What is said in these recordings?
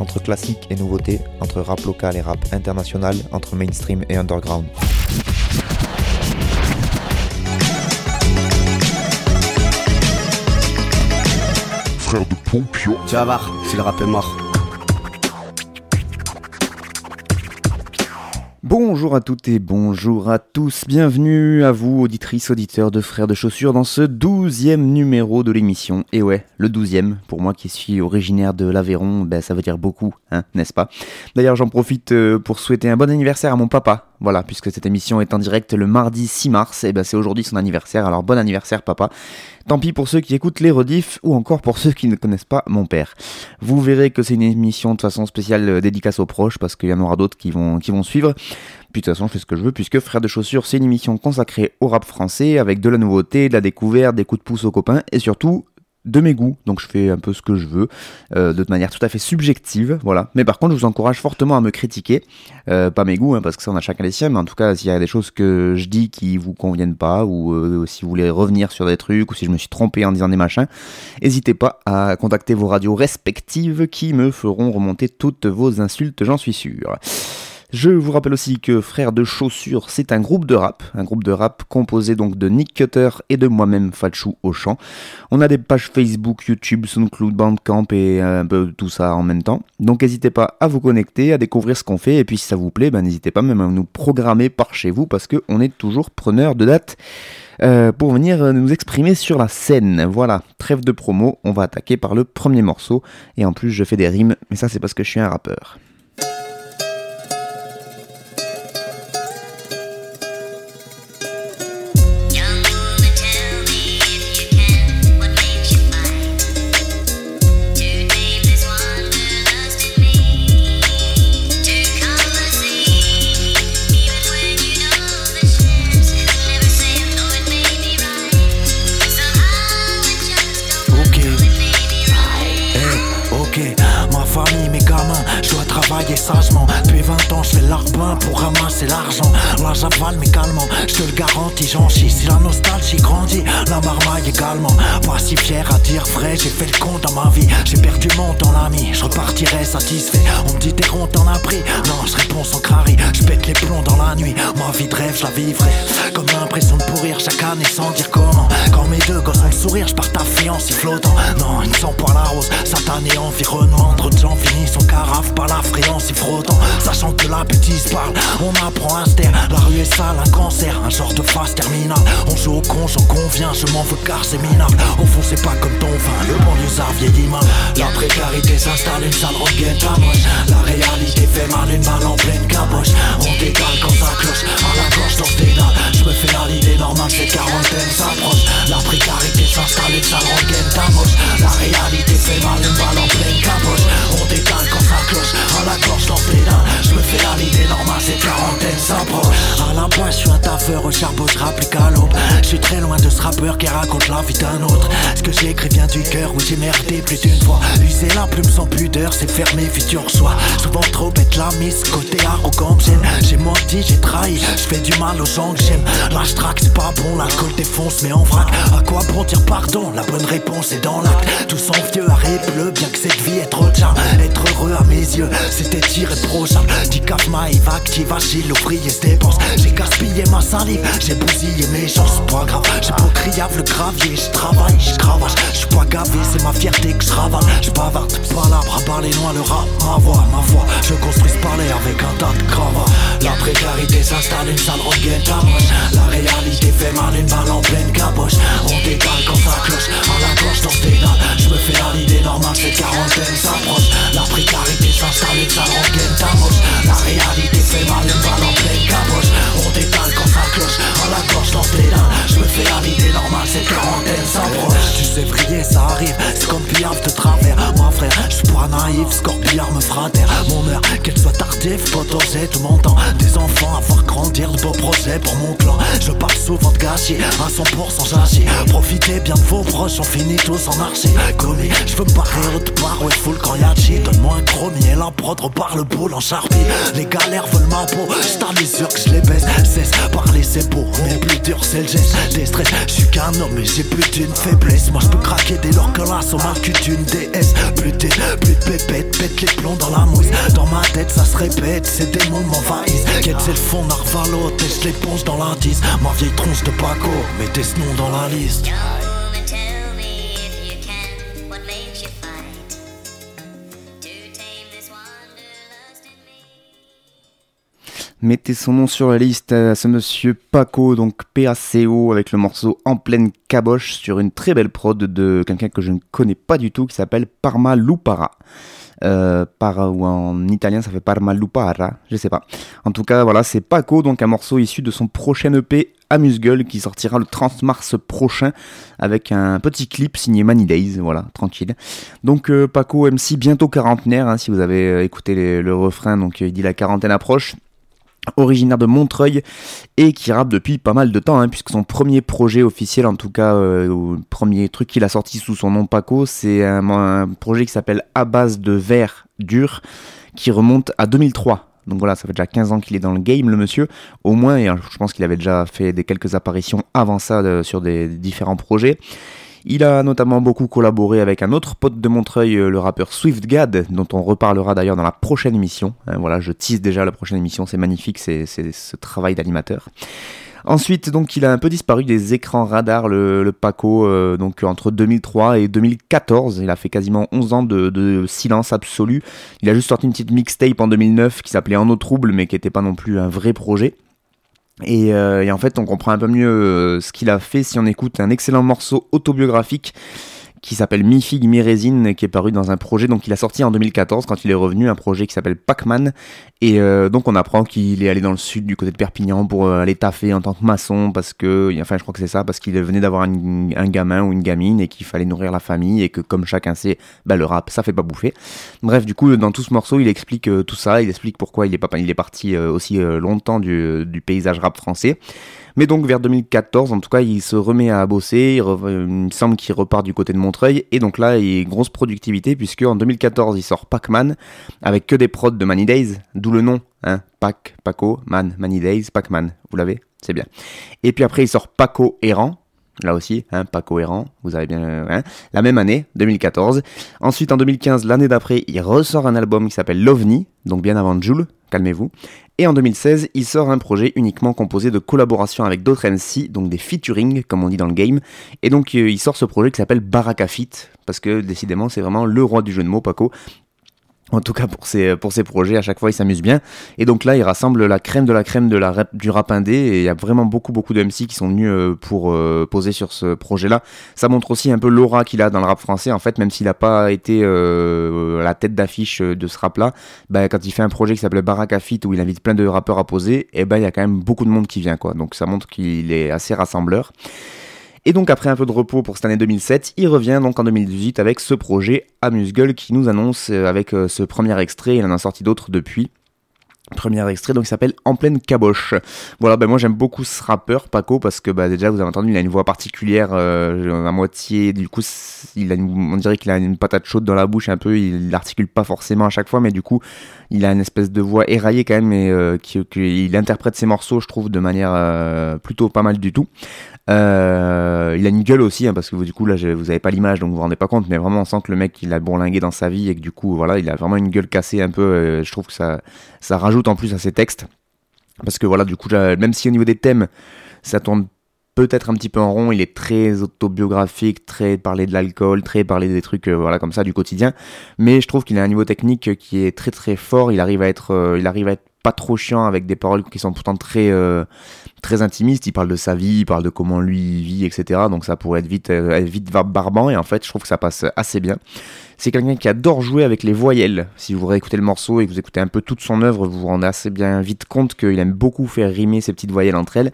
Entre classique et nouveauté, entre rap local et rap international, entre mainstream et underground. Frère de Pompion. Tu vas voir, si le rap est mort. Bonjour à toutes et bonjour à tous, bienvenue à vous auditrices, auditeurs de Frères de Chaussures dans ce douzième numéro de l'émission. Et ouais, le douzième, pour moi qui suis originaire de l'Aveyron, ben ça veut dire beaucoup, hein, n'est-ce pas? D'ailleurs j'en profite euh, pour souhaiter un bon anniversaire à mon papa, voilà, puisque cette émission est en direct le mardi 6 mars, et ben c'est aujourd'hui son anniversaire, alors bon anniversaire papa. Tant pis pour ceux qui écoutent les rediffs ou encore pour ceux qui ne connaissent pas mon père. Vous verrez que c'est une émission de façon spéciale euh, dédicace aux proches parce qu'il y en aura d'autres qui vont, qui vont suivre. Puis de toute façon, je fais ce que je veux puisque Frères de Chaussures, c'est une émission consacrée au rap français avec de la nouveauté, de la découverte, des coups de pouce aux copains et surtout de mes goûts. Donc je fais un peu ce que je veux euh, de manière tout à fait subjective. Voilà. Mais par contre, je vous encourage fortement à me critiquer. Euh, pas mes goûts, hein, parce que ça, on a chacun les siens. Mais en tout cas, s'il y a des choses que je dis qui vous conviennent pas ou euh, si vous voulez revenir sur des trucs ou si je me suis trompé en disant des machins, n'hésitez pas à contacter vos radios respectives qui me feront remonter toutes vos insultes, j'en suis sûr. Je vous rappelle aussi que Frères de Chaussures, c'est un groupe de rap, un groupe de rap composé donc de Nick Cutter et de moi-même Fatchou au chant. On a des pages Facebook, YouTube, SoundCloud, Bandcamp et un peu tout ça en même temps. Donc n'hésitez pas à vous connecter, à découvrir ce qu'on fait et puis si ça vous plaît, ben, n'hésitez pas même à nous programmer par chez vous parce qu'on est toujours preneur de dates. euh, pour venir nous exprimer sur la scène. Voilà, trêve de promo, on va attaquer par le premier morceau. Et en plus, je fais des rimes, mais ça, c'est parce que je suis un rappeur. Sagement. Depuis 20 ans, je fais l'arbin pour ramasser l'argent. Là, j'avale mais calmement, je te le garantis, j'en chie. Si la nostalgie grandit, la marmaille également. Pas si fier à dire vrai, j'ai fait le compte dans ma vie. J'ai perdu mon temps, l'ami, je repartirai satisfait. On me dit t'es rond, t'en as pris. Non, je réponds sans crari, je pète les plombs dans la nuit. Ma vie de rêve, je la vivrai. Comme l'impression de pourrir chaque année sans dire comment. Quand mes deux gosses ont le sourire, je pars ta fiancée flottant. Non, ils ne sont pas la rose, satané environnement. Trop de gens finissent en carafe par la fréance y frottant. Sachant que la bêtise parle, on apprend à se. La rue est sale, un cancer, un genre de phase terminale. On joue au con, j'en conviens, je m'en veux car c'est minable. Au fond, c'est pas comme ton vin, le banlieusard vieillit mal. La précarité s'installe, une sale rengaine moche La réalité fait mal, une balle en pleine caboche. On décale quand ça cloche, à la gorge dans tes dalles. Je me fais à l'idée normale, cette quarantaine s'approche. La précarité s'installe, une sale rengaine moche La réalité fait mal, une balle en pleine caboche. On décale quand à la gorge dans. Je me fais à l'idée normale, cette quarantaine s'approche. À la pointe, je suis un taffeur, au charbon, je rapplique à l'aube. Je suis très loin de ce rappeur qui raconte la vie d'un autre. Ce que j'ai écrit vient du cœur, où j'ai merdé plus d'une fois. User la plume sans pudeur, c'est fermé, futur soi. Souvent trop bête la mise, côté arrogant j'aime. J'ai menti, j'ai trahi, je fais du mal aux gens que j'aime. Lâche track, c'est pas bon, l'alcool défonce, mais en vrac. À quoi bon dire pardon? La bonne réponse est dans l'acte. Tous envieux, arrête bleu, bien que cette vie est trop charme. Être heureux à mes yeux, c'était irréprochable. Dicap Maïve active, agile, ouvrier se dépense. J'ai gaspillé ma salive, j'ai bousillé mes gens, pas grave. J'ai criave le gravier, je travaille, je cravache. Je suis pas gavé, c'est ma fierté que je ravale. Je bavarde, palabre, à part les noix, le rap, ma voix, ma voix. Je construis ce palais avec un tas de cravates. La précarité s'installe, une sale tamoche. La réalité fait mal, une balle en pleine caboche. On décale quand ça cloche, à la gauche dans tes dalles. Je me fais à l'idée normale, cette quarantaine s'approche. La précarité s'installe, une sale rengaine tamoche. La réalité fait mal, une balle en pleine caboche. Quand ça cloche, à la gorge dans tes dalles. Je me fais à l'idée normale, cette quarantaine s'approche. Tu sais, vriller, ça arrive, c'est comme pillave de travers. Moi, frère, je suis pas naïf, scorpiard me frappe terre Mon heure, qu'elle soit tardive, potosée tout mon temps. Des enfants à voir grandir de beaux projets pour mon clan. Je parle souvent de gâchis, à 100% j'agis Profitez bien de vos proches, on finit tous en archi. Commis, je veux me barrer autre part, ouais full quand y'a Donne-moi un chromie et la prod repart le boule en charpie. Les galères veulent ma peau, j't'en les sûr que je les baisse Cesse, parler c'est beau, mais plus dur c'est le geste. Des stress, je suis qu'un homme mais j'ai plus d'une faiblesse. Moi je peux craquer dès lors que la somme cul d'une déesse. Plus de, plus de pépette, pète les plombs dans la mousse Dans ma tête ça se répète, ces démons m'envahissent Quête c'est le fond narvalo, teste l'éponge dans l'indice. Ma vieille tronche de Paco, mettez ce nom dans la liste Mettez son nom sur la liste à ce monsieur Paco, donc PACO, avec le morceau En pleine caboche sur une très belle prod de quelqu'un que je ne connais pas du tout qui s'appelle Parma Lupara. Euh, par, ou en italien ça fait Parma Lupara, je sais pas. En tout cas, voilà, c'est Paco, donc un morceau issu de son prochain EP Amuse-Gueule qui sortira le 30 mars prochain avec un petit clip signé Money Days, voilà, tranquille. Donc euh, Paco MC bientôt quarantenaire, hein, si vous avez euh, écouté le refrain, donc il dit la quarantaine approche originaire de Montreuil et qui rappe depuis pas mal de temps, hein, puisque son premier projet officiel, en tout cas, euh, premier truc qu'il a sorti sous son nom Paco, c'est un, projet qui s'appelle À base de verre dur, qui remonte à 2003. Donc voilà, ça fait déjà 15 ans qu'il est dans le game, le monsieur, au moins, et euh, je pense qu'il avait déjà fait des quelques apparitions avant ça euh, sur des différents projets. Il a notamment beaucoup collaboré avec un autre pote de Montreuil, euh, le rappeur SwiftGad, dont on reparlera d'ailleurs dans la prochaine émission. Hein, voilà, je tease déjà la prochaine émission, c'est magnifique, c'est ce travail d'animateur. Ensuite, donc, il a un peu disparu des écrans radars, le, le Paco, euh, donc entre 2003 et 2014. Il a fait quasiment 11 ans de, de silence absolu. Il a juste sorti une petite mixtape en 2009 qui s'appelait En eau trouble, mais qui n'était pas non plus un vrai projet. Et, euh, et en fait, on comprend un peu mieux euh, ce qu'il a fait si on écoute un excellent morceau autobiographique qui s'appelle Mi Figue Mi Résine, qui est paru dans un projet donc il a sorti en 2014 quand il est revenu, un projet qui s'appelle Pac-Man. Et euh, donc on apprend qu'il est allé dans le sud du côté de Perpignan pour euh, aller taffer en tant que maçon parce que, enfin je crois que c'est ça, parce qu'il venait d'avoir un, un gamin ou une gamine et qu'il fallait nourrir la famille et que comme chacun sait, bah, le rap ça fait pas bouffer. Bref, du coup dans tout ce morceau il explique euh, tout ça, il explique pourquoi il est, pas, il est parti euh, aussi euh, longtemps du, du paysage rap français. Mais donc vers 2014, en tout cas, il se remet à bosser. Euh, il semble qu'il repart du côté de Montreuil. Et donc là, il y a grosse productivité puisque en 2014, il sort Pac-Man avec que des prods de Many Days, d'où le nom, hein, Pac, Paco, Man, Many Days, Pac-Man. Vous l'avez C'est bien. Et puis après, il sort Paco Errant. Là aussi, hein, pas cohérent, vous avez bien... euh, hein, la même année, 2014. Ensuite, en 2015, l'année d'après, il ressort un album qui s'appelle L'OVNI, donc bien avant Joule, calmez-vous. Et en 2016, il sort un projet uniquement composé de collaborations avec d'autres MC, donc des featuring, comme on dit dans le game. Et donc, euh, il sort ce projet qui s'appelle Baraka Fit, parce que décidément, c'est vraiment le roi du jeu de mots, Paco. En tout cas, pour ses, pour projets, à chaque fois, il s'amuse bien. Et donc là, il rassemble la crème de la crème de la du rap indé. Et il y a vraiment beaucoup, beaucoup de MC qui sont venus euh, pour euh, poser sur ce projet-là. Ça montre aussi un peu l'aura qu'il a dans le rap français. En fait, même s'il n'a pas été euh, la tête d'affiche de ce rap-là, bah, quand il fait un projet qui s'appelle Baraka Fit, où il invite plein de rappeurs à poser, et ben il y a quand même beaucoup de monde qui vient. quoi. Donc ça montre qu'il est assez rassembleur. Et donc après un peu de repos pour cette année 2007, il revient donc en 2018 avec ce projet Amuse-Gueule qui nous annonce euh, avec euh, ce premier extrait, il en a sorti d'autres depuis. Premier extrait donc il s'appelle En pleine caboche. Voilà, ben moi j'aime beaucoup ce rappeur Paco parce que bah, déjà vous avez entendu, il a une voix particulière euh, à moitié, du coup il a on dirait qu'il a une patate chaude dans la bouche un peu, il articule pas forcément à chaque fois, mais du coup il a une espèce de voix éraillée quand même et euh, interprète ses morceaux je trouve de manière plutôt pas mal du tout. Euh, il a une gueule aussi, hein, parce que vous, du coup, là, vous avez pas l'image, donc vous vous rendez pas compte, mais vraiment, on sent que le mec, il a bourlingué dans sa vie et que du coup, voilà, il a vraiment une gueule cassée un peu. euh, je trouve que ça, ça rajoute en plus à ses textes. Parce que voilà, du coup, même si au niveau des thèmes, ça tourne peut-être un petit peu en rond, il est très autobiographique, très parler de l'alcool, très parler des trucs, euh, voilà, comme ça, du quotidien. Mais je trouve qu'il a un niveau technique qui est très très fort. Il arrive à être, euh, il arrive à être pas trop chiant avec des paroles qui sont pourtant très euh, très intimiste, il parle de sa vie, il parle de comment lui vit, etc. Donc ça pourrait être vite, euh, vite bar- barbant, et en fait, je trouve que ça passe assez bien. C'est quelqu'un qui adore jouer avec les voyelles. Si vous réécoutez le morceau et que vous écoutez un peu toute son œuvre, vous vous rendez assez bien vite compte qu'il aime beaucoup faire rimer ces petites voyelles entre elles.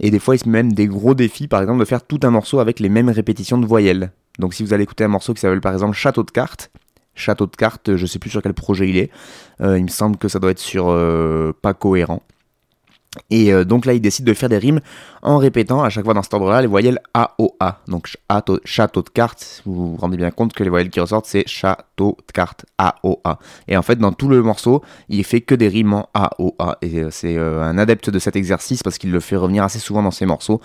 Et des fois, il se met même des gros défis, par exemple, de faire tout un morceau avec les mêmes répétitions de voyelles. Donc si vous allez écouter un morceau qui s'appelle par exemple Château de cartes, Château de cartes, je sais plus sur quel projet il est. Euh, il me semble que ça doit être sur euh, Pas cohérent. Et euh, donc là, il décide de faire des rimes en répétant à chaque fois dans cet ordre-là les voyelles A, A. Donc château, de cartes, vous vous rendez bien compte que les voyelles qui ressortent, c'est château de cartes, A, O, A. Et en fait, dans tout le morceau, il fait que des rimes en A, A. Et c'est un adepte de cet exercice parce qu'il le fait revenir assez souvent dans ses morceaux.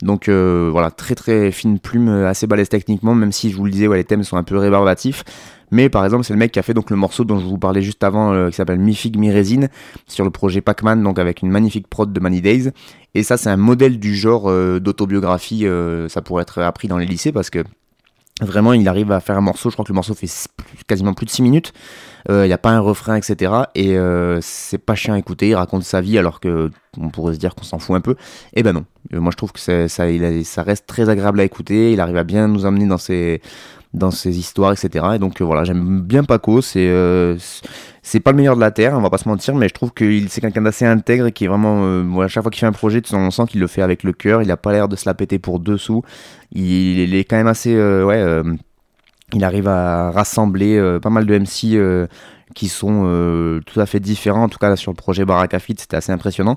Donc voilà, très très fine plume, assez balèze techniquement, même si je vous le disais, les thèmes sont un peu rébarbatifs. Mais par exemple, c'est le mec qui a fait donc le morceau dont je vous parlais juste avant, euh, qui s'appelle Mi Fig Mi Résine, sur le projet Pac-Man, donc avec une magnifique prod de Money Days. Et ça, c'est un modèle du genre euh, d'autobiographie. euh, ça pourrait être appris dans les lycées parce que vraiment, il arrive à faire un morceau. Je crois que le morceau fait quasiment plus de 6 minutes. Il n'y a pas un refrain, etc. Et c'est pas chiant à écouter. Il raconte sa vie alors que on pourrait se dire qu'on s'en fout un peu. Et ben non. Moi, je trouve que ça, ça reste très agréable à écouter. Il arrive à bien nous emmener dans ses dans ses histoires, etc. Et donc euh, voilà, j'aime bien Paco. C'est euh, c'est pas le meilleur de la terre, on va pas se mentir, mais je trouve qu'il c'est quelqu'un d'assez intègre et qui est vraiment. Euh, à chaque fois qu'il fait un projet, on sent qu'il le fait avec le cœur. Il a pas l'air de se la péter pour deux sous. Il, est quand même assez. euh, ouais. il arrive à rassembler pas mal de MC qui sont tout à fait différents. En tout cas, sur le projet Barakafit, c'était assez impressionnant.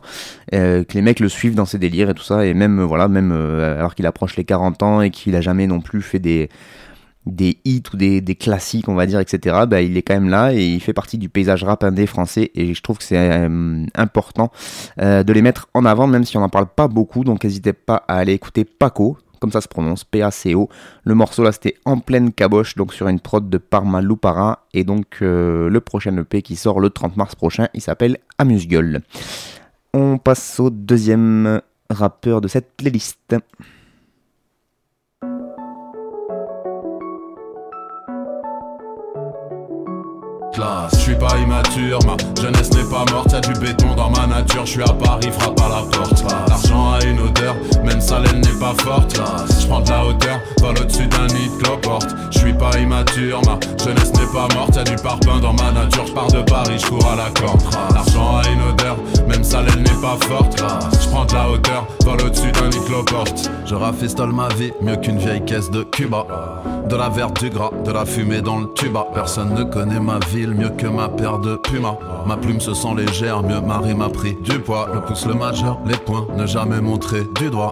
Que les mecs le suivent dans ses délires et tout ça. Et même, voilà, même alors qu'il approche les 40 ans et qu'il a jamais non plus fait des des hits ou des, classiques, on va dire, etc., bah, il est quand même là et il fait partie du paysage rap indé français et je trouve que c'est euh, important euh, de les mettre en avant, même si on n'en parle pas beaucoup, donc n'hésitez pas à aller écouter Paco, comme ça se prononce, P-A-C-O. Le morceau là c'était en pleine caboche, donc sur une prod de Parma Loupara, et donc euh, le prochain EP qui sort le 30 mars prochain, il s'appelle Amuse-Gueule. On passe au deuxième rappeur de cette playlist. Classe. Je suis pas immature, ma jeunesse n'est pas morte, y'a du béton dans ma nature. Je suis à Paris, frappe à la porte. L'argent a une odeur, même sa laine n'est pas forte. Je prends de la hauteur, vol au-dessus d'un nid de cloporte. Je suis pas immature, ma jeunesse n'est pas morte, y'a du parpaing dans ma nature. Je pars de Paris, je cours à la corde. L'argent a une odeur, même sa laine n'est pas forte. Je prends de la hauteur, vol au-dessus d'un cloporte. Je rafistole ma vie, mieux qu'une vieille caisse de Cuba. De la verte, du gras, de la fumée dans le tuba. Personne ne connaît ma ville mieux que ma paire de Puma. Ma plume se sent légère, mieux ma pris du poids. Le pouce, le majeur, les points, ne jamais montrer du doigt.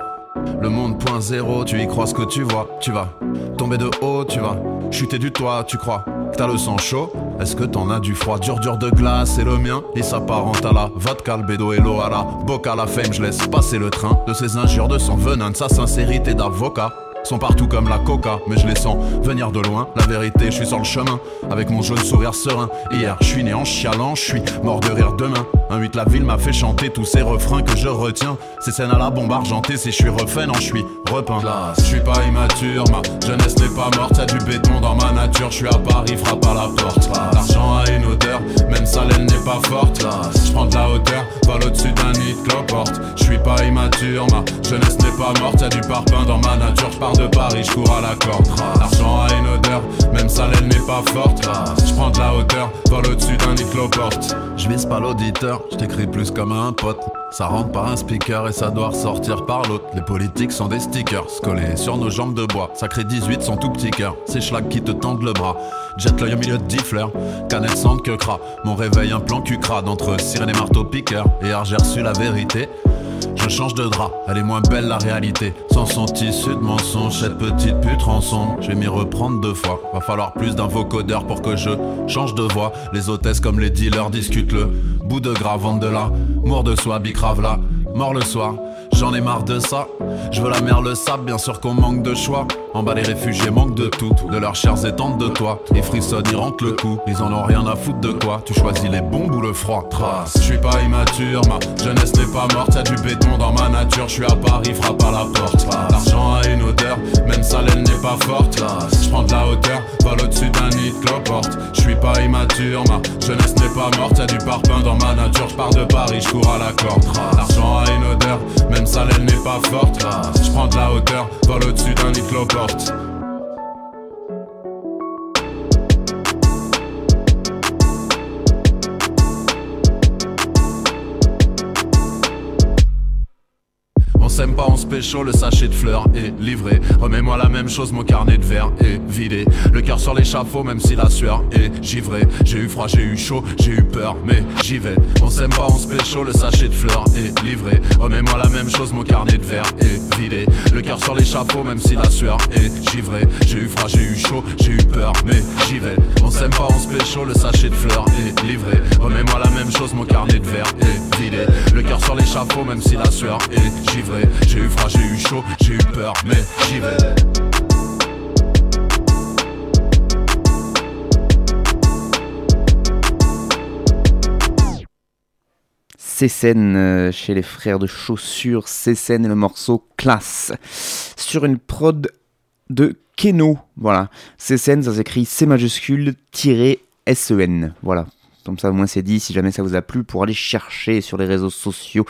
Le monde point zéro, tu y crois ce que tu vois. Tu vas tomber de haut, tu vas chuter du toit, tu crois t'as le sang chaud. Est-ce que t'en as du froid? Dur dur de glace et le mien Il s'apparente à la vodka, le bédo et l'eau à la boca, la fame, je laisse passer le train de ses injures, de son venin, de sa sincérité d'avocat sont partout comme la coca, mais je les sens venir de loin. La vérité, je suis sur le chemin, avec mon jaune sourire serein. Hier, je suis né en chialant, je suis mort de rire demain. Un 8, la ville m'a fait chanter tous ces refrains que je retiens. Ces scènes à la bombe argentée, c'est je suis refait, non, je suis repeint. Je suis pas immature, ma jeunesse n'est pas morte, y'a du béton dans ma nature. Je suis à Paris, frappe à la porte. L'argent a une odeur, même sa laine n'est pas forte. Je prends de la hauteur, vol au-dessus d'un nid de cloporte. Je suis pas immature, ma jeunesse n'est pas morte, y'a du parpaing dans ma nature. Je pars de Paris, je cours à la corde. L'argent a une odeur, même sa laine n'est pas forte. Je prends de la hauteur, vol au-dessus d'un nid de cloporte. Je vise pas l'auditeur, je t'écris plus comme un pote. Ça rentre par un speaker et ça doit ressortir par l'autre. Les politiques sont des stickers collés sur nos jambes de bois. Sacré 18, son tout petit cœur. Ces schlags qui te tendent le bras. Jette l'œil au milieu de 10 fleurs. Canette sans que cra. Mon réveil, un plan cucrade entre sirène et marteau piqueur. Et j'ai reçu la vérité. Je change de drap, elle est moins belle la réalité. Sans son tissu de mensonge, cette petite pute rançon. Je vais m'y reprendre deux fois. Va falloir plus d'un vocodeur pour que je change de voix. Les hôtesses comme les dealers discutent le bout de gras, vendent de là. Mort de soi, bicrave là, mort le soir. J'en ai marre de ça. Je veux la mer, le sable, bien sûr qu'on manque de choix. En bas, les réfugiés manquent de tout, de leurs chairs étendent de toi. Ils frissonnent, ils rentrent le coup. Ils en ont rien à foutre de quoi. Tu choisis les bombes ou le froid. Trace. Je suis pas immature, ma jeunesse n'est pas morte. Y'a du béton dans ma nature. Je suis à Paris, frappe à la porte. L'argent a une odeur, même sa laine n'est pas forte. Je prends de la hauteur, vol au-dessus d'un nid de cloporte. Je suis pas immature, ma jeunesse n'est pas morte. Y'a du parpaing dans ma nature. Je pars de Paris, je cours à la corde. L'argent a une odeur, même sa laine n'est pas forte. Je prends de la hauteur, vol au-dessus d'un nid s'aime pas, on se pécho, le sachet de fleurs est livré. Remets-moi la même chose, mon carnet de verre est vidé. Le cœur sur l'échafaud, même si la sueur est givrée. J'ai eu froid, j'ai eu chaud, j'ai eu peur, mais j'y vais. On s'aime pas, on se pécho, le sachet de fleurs est livré. Remets-moi la même chose, mon carnet de verre est vidé. Le cœur sur l'échafaud, même si la sueur est givrée. J'ai eu froid, j'ai eu chaud, j'ai eu peur, mais j'y vais. On s'aime pas, on se pécho, le sachet de fleurs est livré. Remets-moi la même chose, mon carnet de verre est vidé. Le cœur sur l'échafaud, même si la sueur est givrée. J'ai eu froid, j'ai eu chaud, j'ai eu peur, mais j'y vais. Cécène euh, chez les frères de chaussures, Cécène et le morceau classe. Sur une prod de Keno, voilà. Cécène, ça s'écrit C majuscule tiré S-E-N, voilà. Comme ça au moins c'est dit, si jamais ça vous a plu, pour aller chercher sur les réseaux sociaux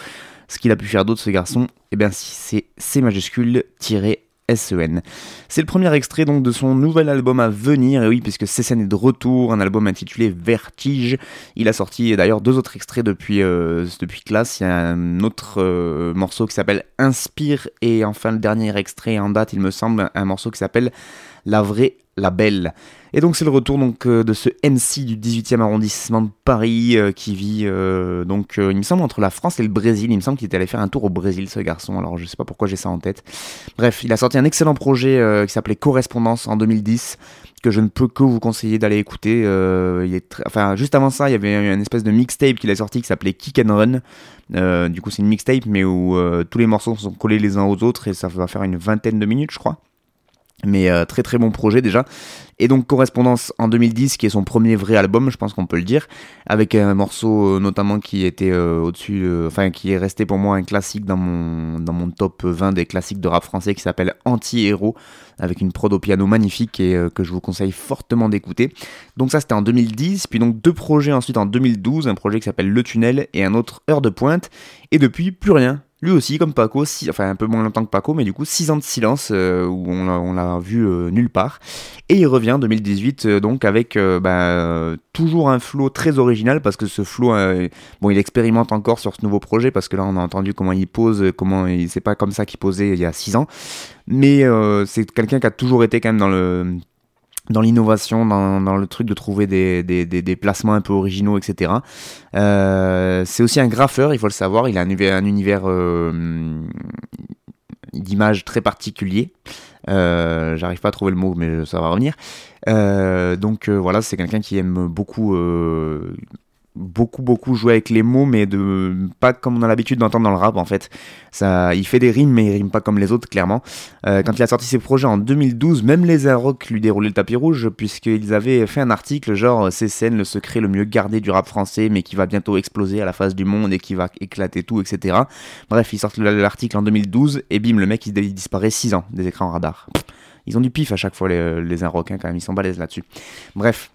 ce qu'il a pu faire d'autre ce garçon, eh bien si c'est C majuscule tiré S-E-N. C'est le premier extrait donc de son nouvel album à venir, et oui, puisque Cécène est de retour, un album intitulé Vertige. Il a sorti d'ailleurs deux autres extraits depuis, euh, depuis classe. Il y a un autre euh, morceau qui s'appelle Inspire, et enfin le dernier extrait en date, il me semble, un morceau qui s'appelle La vraie, la belle. Et donc c'est le retour donc euh, de ce MC du 18e arrondissement de Paris euh, qui vit euh, donc il me semble entre la France et le Brésil. Il me semble qu'il est allé faire un tour au Brésil ce garçon. Alors je sais pas pourquoi j'ai ça en tête. Bref, il a sorti un excellent projet qui s'appelait Correspondance en 2010 que je ne peux que vous conseiller d'aller écouter. Il est Enfin, juste avant ça, il y avait une espèce de mixtape qu'il a sorti qui s'appelait Kick and Run. Du coup, c'est une mixtape, mais où tous les morceaux sont collés les uns aux autres et ça va faire une vingtaine de minutes, je crois. Mais euh, très très bon projet déjà. Et donc Correspondance en 2010, qui est son premier vrai album, je pense qu'on peut le dire, avec un morceau euh, notamment qui était euh, au-dessus, euh, enfin qui est resté pour moi un classique dans mon, dans mon top 20 des classiques de rap français qui s'appelle Anti-Héros, avec une prod au piano magnifique et euh, que je vous conseille fortement d'écouter. Donc ça c'était en 2010, puis donc deux projets ensuite en 2012, un projet qui s'appelle Le Tunnel et un autre Heure de Pointe, et depuis plus rien. Lui aussi, comme Paco, enfin un peu moins longtemps que Paco, mais du coup 6 ans de silence euh, où on l'a- vu euh, nulle part. Et il revient en 2018 euh, donc avec euh, toujours un flow très original parce que ce flow, bon il expérimente encore sur ce nouveau projet parce que là on a entendu comment il pose, comment il c'est pas comme ça qu'il posait il y a 6 ans. Mais c'est quelqu'un qui a toujours été quand même dans le dans l'innovation, dans, dans le truc de trouver des, des, des, placements un peu originaux, etc. Euh, c'est aussi un graffeur, il faut le savoir. Il a un univers, un univers euh, d'image très particulier. Euh, J'arrive pas à trouver le mot, mais ça va revenir. Donc voilà, c'est quelqu'un qui aime beaucoup, beaucoup, beaucoup jouer avec les mots, mais de pas comme on a l'habitude d'entendre dans le rap en fait. Ça, il fait des rimes, mais il rime pas comme les autres, clairement. Euh, quand il a sorti ses projets en 2012, même les Rock lui déroulaient le tapis rouge, puisqu'ils avaient fait un article genre ces scènes, le secret le mieux gardé du rap français, mais qui va bientôt exploser à la face du monde et qui va éclater tout, etc. Bref, ils sortent l'article en 2012, et bim, le mec il, disparaît 6 ans des écrans radar. Ils ont du pif à chaque fois, les, les Inrock, hein, quand même, ils sont balèzes là-dessus. Bref.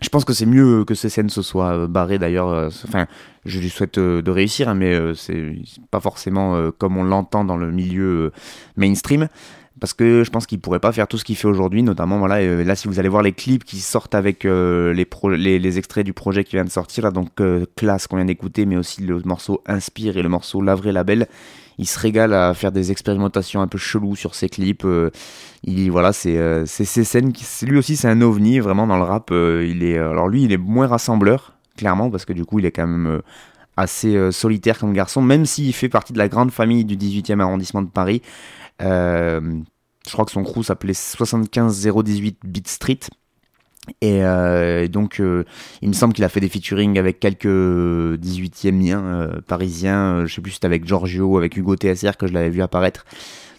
Je pense que c'est mieux que ces scènes se soient euh, barrées d'ailleurs. euh, Enfin, je lui souhaite euh, de réussir, hein, mais c'est pas forcément comme on l'entend dans le milieu mainstream. Parce que je pense qu'il pourrait pas faire tout ce qu'il fait aujourd'hui, notamment voilà. là, si vous allez voir les clips qui sortent avec les, extraits du projet qui vient de sortir, donc classe qu'on vient d'écouter, mais aussi le morceau Inspire et le morceau La vraie label, il se régale à faire des expérimentations un peu cheloues sur ses clips. euh, il voilà, c'est euh, ces scènes lui aussi c'est un ovni vraiment dans le rap. euh, il est alors lui il est moins rassembleur clairement parce que du coup il est quand même assez solitaire comme garçon, même s'il fait partie de la grande famille du 18e arrondissement de Paris. Je crois que son crew s'appelait 75018 Beat Street. Et euh, donc, euh, il me semble qu'il a fait des featuring avec quelques 18e miens euh, parisiens. Euh, je sais plus si c'était avec Giorgio, avec Hugo TSR que je l'avais vu apparaître.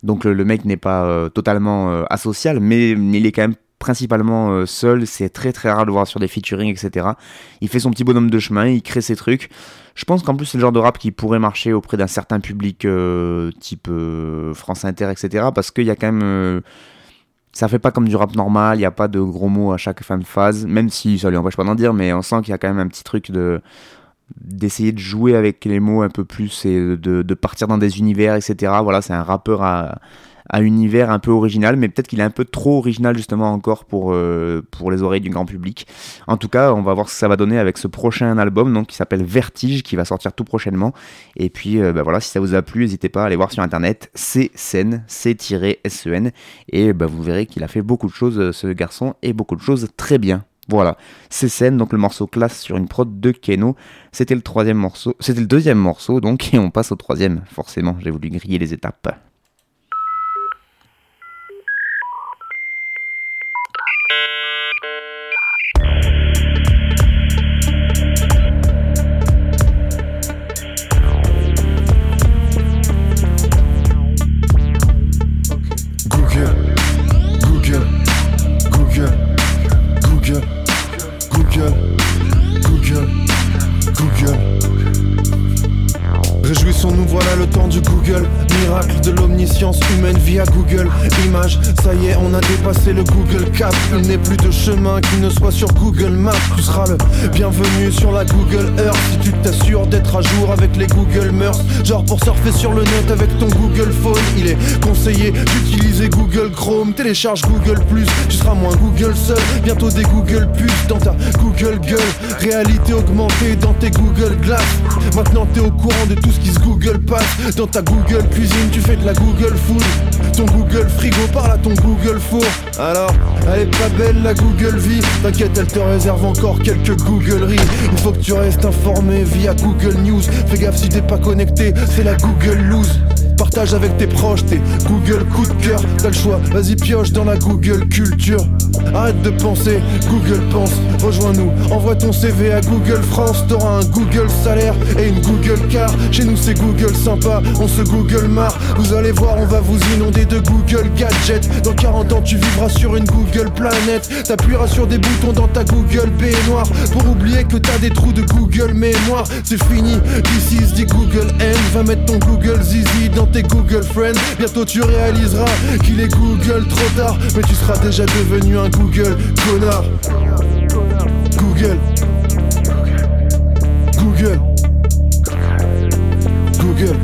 Donc, le, mec n'est pas totalement asocial, mais, il est quand même principalement seul. C'est très très rare de le voir sur des featuring, etc. Il fait son petit bonhomme de chemin, il crée ses trucs. Je pense qu'en plus, c'est le genre de rap qui pourrait marcher auprès d'un certain public type France Inter, etc. Parce qu'il y a quand même. Ça fait pas comme du rap normal, il n'y a pas de gros mots à chaque fin de phase, même si ça lui empêche pas d'en dire, mais on sent qu'il y a quand même un petit truc de d'essayer de jouer avec les mots un peu plus et de partir dans des univers, etc. Voilà, c'est un rappeur à, à univers un peu original, mais peut-être qu'il est un peu trop original justement encore pour, euh, pour les oreilles du grand public. En tout cas, on va voir ce que ça va donner avec ce prochain album donc, qui s'appelle Vertige, qui va sortir tout prochainement. Et puis euh, bah, voilà, si ça vous a plu, n'hésitez pas à aller voir sur internet, c'est Sen, C-S-E-N, et bah, vous verrez qu'il a fait beaucoup de choses, euh, ce garçon, et beaucoup de choses très bien. Voilà, c'est scène, donc le morceau classe sur une prod de Keno. C'était le troisième morceau, c'était le deuxième morceau, donc et on passe au troisième. Forcément, j'ai voulu griller les étapes. Google, Google, Google. Réjouissons-nous, voilà le temps du Google. Miracle de l'omniscience humaine via Google Images. Ça y est, on a dépassé le Google Cap. Il n'est plus de chemin qui ne soit sur Google Maps. Tu seras le bienvenu sur la Google Earth si tu t'assures d'être à jour avec les Google Meurs. Genre pour surfer sur le net avec ton Google Phone. Il est conseillé d'utiliser Google Chrome. Télécharge Google Plus, tu seras moins Google seul. Bientôt des Google Plus dans ta Google Gueule. Réalité augmentée dans tes Google Glass. Maintenant t'es au courant de tout ce qui se Google passe. Dans ta Google cuisine, tu fais de la Google Food. Ton Google frigo parle à ton Google four. Alors, elle est pas belle la Google vie. T'inquiète, elle te réserve encore quelques Googleries. Il faut que tu restes informé via Google News. Fais gaffe si t'es pas connecté, c'est la Google lose. Partage avec tes proches tes Google coup de cœur. T'as le choix, vas-y pioche dans la Google culture. Arrête de penser, Google pense. Rejoins-nous, envoie ton CV à Google France. T'auras un Google salaire et une Google car. Chez nous c'est Google sympa, on se Google marre. Vous allez voir, on va vous inonder de Google gadgets. Dans 40 ans, tu vivras sur une Google planète. T'appuieras sur des boutons dans ta Google baignoire pour oublier que t'as des trous de Google mémoire. C'est fini, this is the Google End. Va mettre ton Google Zizi dans tes Google Friends. Bientôt tu réaliseras qu'il est Google trop tard, mais tu seras déjà devenu un Google connard. Google. Google. Google.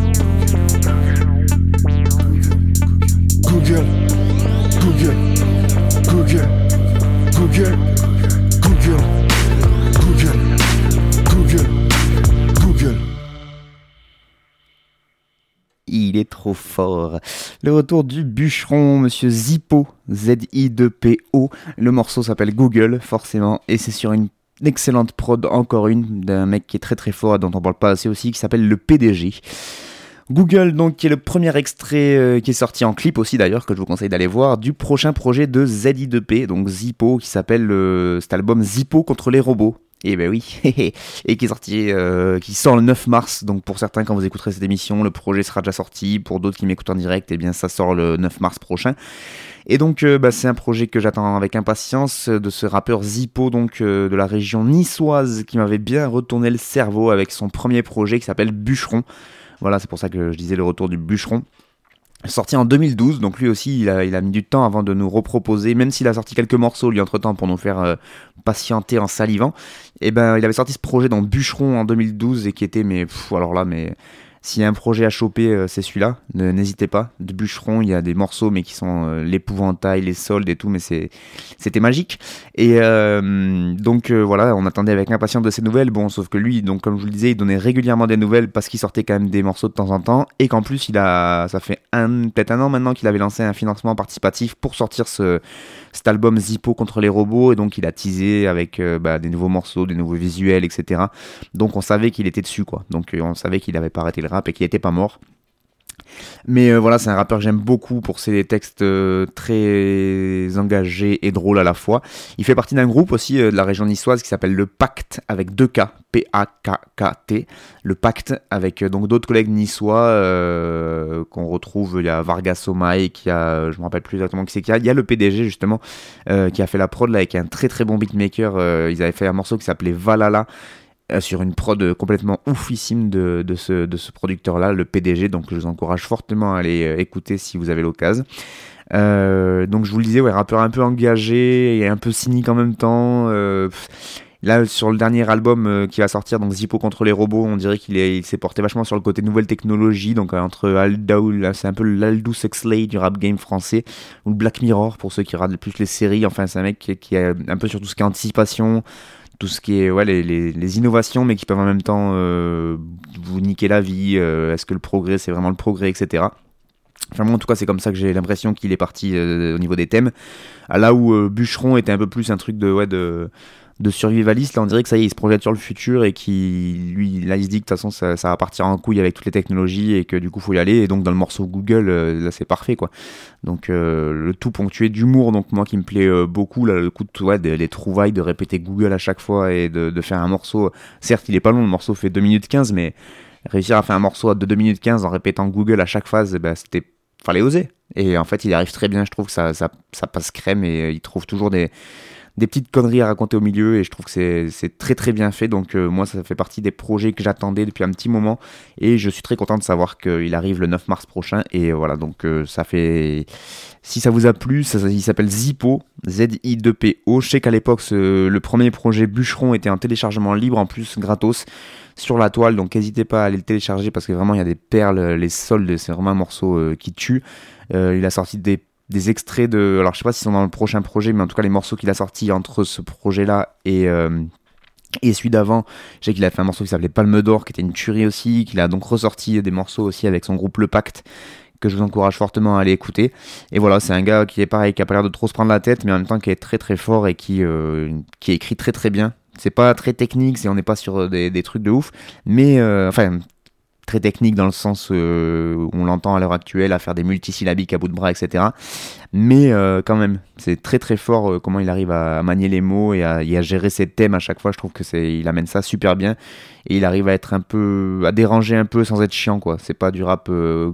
Google. Google. Google. Google. Il est trop fort. Le retour du bûcheron, monsieur Zippo, Z-I-2-P-O. Le morceau s'appelle Google, forcément, et c'est sur une excellente prod, encore une, d'un mec qui est très très fort, dont on parle pas assez aussi, qui s'appelle le PDG. Google, donc, qui est le premier extrait euh, qui est sorti en clip aussi d'ailleurs, que je vous conseille d'aller voir, du prochain projet de ZI2P, donc Zippo, qui s'appelle euh, cet album Zippo contre les robots. Et ben oui, et qui sorti, euh, qui sort le 9 mars. Donc pour certains, quand vous écouterez cette émission, le projet sera déjà sorti. Pour d'autres qui m'écoutent en direct, et bien ça sort le 9 mars prochain. Et donc euh, bah, c'est un projet que j'attends avec impatience de ce rappeur Zippo, donc euh, de la région niçoise, qui m'avait bien retourné le cerveau avec son premier projet qui s'appelle Bûcheron. Voilà, c'est pour ça que je disais le retour du bûcheron. Sorti en 2012, donc lui aussi il a, mis du temps avant de nous reproposer, même s'il a sorti quelques morceaux lui entre temps pour nous faire euh, patienter en salivant. Et ben il avait sorti ce projet dans Bûcheron en 2012 et qui était mais pff, alors là mais s'il y a un projet à choper, euh, c'est celui-là. N'hésitez pas. De bûcheron, il y a des morceaux, mais qui sont euh, l'épouvantail, les soldes et tout, mais c'était magique. Et euh, donc voilà, on attendait avec impatience de ces nouvelles. Bon, sauf que lui, comme je vous le disais, il donnait régulièrement des nouvelles parce qu'il sortait quand même des morceaux de temps en temps, et qu'en plus, il a, ça fait peut-être un an maintenant qu'il avait lancé un financement participatif pour sortir ce, cet album Zippo contre les robots, et donc il a teasé avec bah, des nouveaux morceaux, des nouveaux visuels, etc. Donc on savait qu'il était dessus, quoi. Donc on savait qu'il avait pas arrêté le et qu'il était pas mort. Mais euh, voilà, c'est un rappeur que j'aime beaucoup pour ses textes euh, très engagés et drôles à la fois. Il fait partie d'un groupe aussi euh, de la région niçoise qui s'appelle Le Pacte avec deux K, P-A-K-K-T. Le Pacte avec donc d'autres collègues niçois qu'on retrouve. Il y a Vargas Somaï, qui a, je me rappelle plus exactement qui c'est qu'il y a. Il y a le PDG justement qui a fait la prod là avec un très très bon beatmaker. Ils avaient fait un morceau qui s'appelait Valhalla sur une prod euh, complètement oufissime de, ce, de ce producteur-là, le PDG. Donc je vous encourage fortement à aller euh, écouter si vous avez l'occasion. Euh, donc je vous le disais, ouais, rappeur un peu engagé et un peu cynique en même temps. Euh, Là, sur le dernier album euh, qui va sortir, donc Zippo contre les robots, on dirait qu'il il s'est porté vachement sur le côté nouvelle technologie, donc euh, entre Aldous, là, c'est un peu l'Aldous Huxley du rap game français, ou le Black Mirror pour ceux qui regardent plus les séries. Enfin, c'est un mec qui, qui est un peu sur tout ce qui est anticipation, tout ce qui est ouais, les, les- innovations, mais qui peuvent en même temps euh, vous niquer la vie. euh, Est-ce que le progrès, c'est vraiment le progrès, etc. Enfin, moi, en tout cas, c'est comme ça que j'ai l'impression qu'il est parti euh, au niveau des thèmes. Là où Bûcheron était un peu plus un truc de, ouais, de, de survivaliste, là, on dirait que ça y est, il se projette sur le futur et qui, lui, là, il se dit que de toute façon, ça, ça va partir en couille avec toutes les technologies et que du coup, faut y aller. Et donc, dans le morceau Google, euh, là, c'est parfait, quoi. Donc, euh, le tout ponctué d'humour, donc moi qui me plaît euh, beaucoup, là, le coup de, ouais, des- les trouvailles, de répéter Google à chaque fois et de, faire un morceau. Certes, il est pas long, le morceau fait 2 minutes 15, mais réussir à faire un morceau de 2 minutes 15 en répétant Google à chaque phase, ben, c'était fallait oser. Et en fait, il arrive très bien, je trouve que ça, ça, passe crème et il trouve toujours des, des petites conneries à raconter au milieu et je trouve que c'est- très très bien fait. Donc euh, moi, ça fait partie des projets que j'attendais depuis un petit moment et je suis très content de savoir qu'il arrive le 9 mars prochain. Et voilà, donc euh, ça fait... Si ça vous a plu, ça, il s'appelle Zippo, Z-I-2-P-O. Je sais qu'à l'époque, le premier projet Bûcheron était en téléchargement libre, en plus gratos, sur la toile. Donc n'hésitez pas à aller le télécharger parce que vraiment, il y a des perles, les soldes, c'est vraiment un morceau euh, qui tue. Euh, il a sorti des, des extraits de... Alors je sais pas s'ils sont dans le prochain projet, mais en tout cas, les morceaux qu'il a sortis entre ce projet-là et... euh, et celui d'avant, je sais qu'il a fait un morceau qui s'appelait Palme d'Or, qui était une tuerie aussi, qu'il a donc ressorti des morceaux aussi avec son groupe Le Pacte, que je vous encourage fortement à aller écouter. Et voilà, c'est un gars qui est pareil, qui a pas l'air de trop se prendre la tête, mais en même temps qui est très très fort et qui, euh, qui écrit très très bien. C'est pas très technique, c'est on n'est pas sur des, des trucs de ouf, mais euh, enfin très technique dans le sens euh, où on l'entend à l'heure actuelle à faire des multisyllabiques à bout de bras, etc. Mais euh, quand même, c'est très très fort euh, comment il arrive à manier les mots et à, gérer ses thèmes à chaque fois. Je trouve que c'est, il amène ça super bien et il arrive à être un peu, à déranger un peu sans être chiant quoi. C'est pas du rap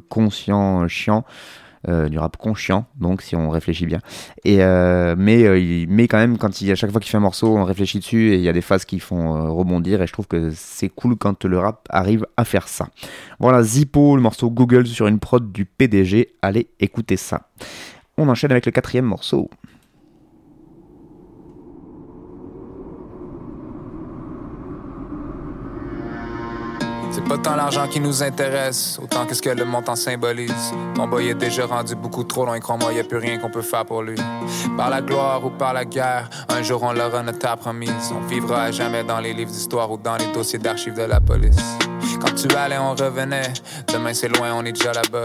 conscient, chiant. Euh, du rap conscient, donc si on réfléchit bien. Et euh, mais euh, il, mais quand même, quand il, à chaque fois qu'il fait un morceau, on réfléchit dessus et il y a des phases qui font rebondir. Et je trouve que c'est cool quand le rap arrive à faire ça. Voilà, Zippo, le morceau Google sur une prod du PDG. Allez, écoutez ça. On enchaîne avec le quatrième morceau. C'est pas tant l'argent qui nous intéresse, autant qu'est-ce que le montant symbolise. Mon boy est déjà rendu beaucoup trop loin, crois-moi, y a plus rien qu'on peut faire pour lui. Par la gloire ou par la guerre, un jour on l'aura notre promise. On vivra à jamais dans les livres d'histoire ou dans les dossiers d'archives de la police. Quand tu allais, on revenait. Demain c'est loin, on est déjà là-bas.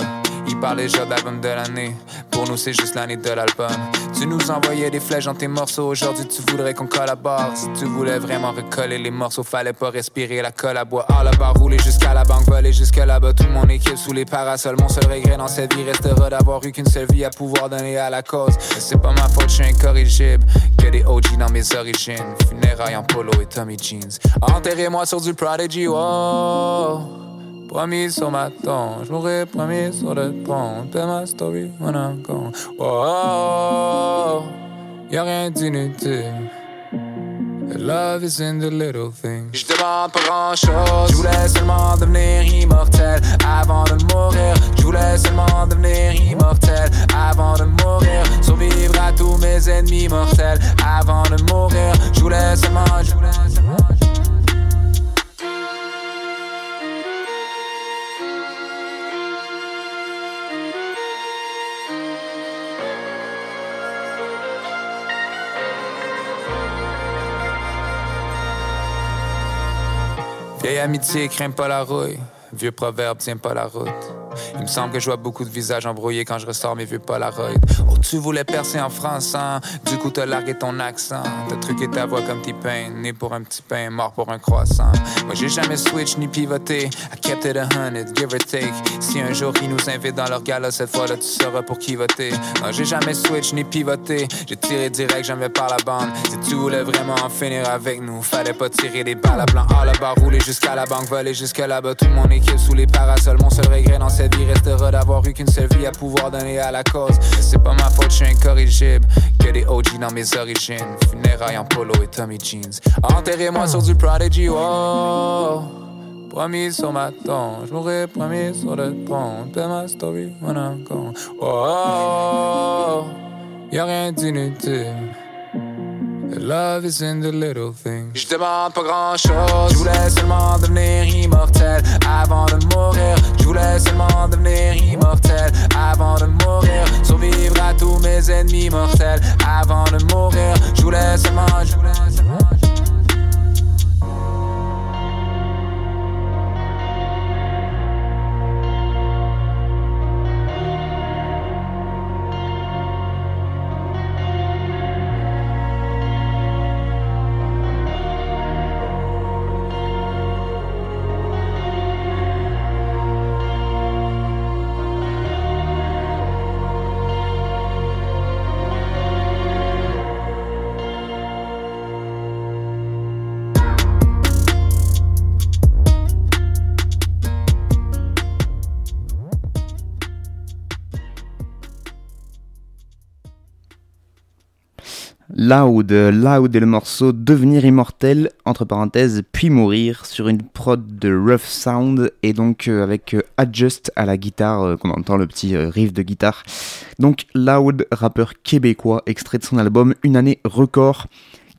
Il parle déjà d'album de l'année. Pour nous, c'est juste l'année de l'album. Tu nous envoyais des flèches dans tes morceaux. Aujourd'hui, tu voudrais qu'on collabore. Si tu voulais vraiment recoller les morceaux, fallait pas respirer la colle à bois. À la barre, rouler jusqu'à la banque, voler jusque là-bas. Toute mon équipe sous les parasols. Mon seul regret dans cette vie restera d'avoir eu qu'une seule vie à pouvoir donner à la cause. C'est pas ma faute, je suis incorrigible. Que des OG dans mes origines. Funérailles en polo et Tommy Jeans. Enterrez-moi sur du Prodigy, wow. Promis sur ma tombe, je mourrai sur le pont. Tell my story when I'm gone. Oh, y'a rien d'inutile. Love is in the little things. Je demande pas grand chose. Je voulais seulement devenir immortel avant de mourir. Je voulais seulement devenir immortel avant de mourir. Survivre à tous mes ennemis mortels avant de mourir. Je voulais seulement, je voulais seulement. Vieille amitié craint pas la rouille. Vieux proverbe tient pas la route. Il me semble que je vois beaucoup de visages embrouillés quand je ressors mes vieux Polaroid. Oh, tu voulais percer en France, hein? Du coup, t'as largué ton accent. T'as truqué ta voix comme T-Pain. Né pour un petit pain, mort pour un croissant. Moi, j'ai jamais switch ni pivoté. I kept it a hundred, give or take. Si un jour ils nous invitent dans leur gala, cette fois-là, tu sauras pour qui voter. Non, j'ai jamais switch ni pivoté. J'ai tiré direct, jamais par la bande. Si tu voulais vraiment en finir avec nous, fallait pas tirer des balles à blanc. La barre, rouler jusqu'à la banque, voler jusque là-bas. Toute mon équipe sous les parasols. Mon seul regret dans cette vie restera d'avoir eu qu'une seule vie à pouvoir donner à la cause. C'est pas ma faute, je suis incorrigible. Que des OG dans mes origines. Funérailles en polo et Tommy Jeans. Enterrez-moi sur du Prodigy, oh. Promis sur ma tombe, je promis sur le pont. Tell my story. Oh, oh, oh. y'a rien d'inutile. Love is in the little things. Je demande pas grand chose. Je voulais seulement devenir immortel avant de mourir. Je voulais seulement devenir immortel avant de mourir. Survivre à tous mes ennemis mortels avant de mourir. Je voulais seulement, je voulais seulement. Loud, Loud est le morceau Devenir immortel, entre parenthèses, puis mourir, sur une prod de Rough Sound, et donc euh, avec euh, Adjust à la guitare, euh, qu'on entend le petit riff de guitare. Donc Loud, rappeur québécois, extrait de son album Une année record,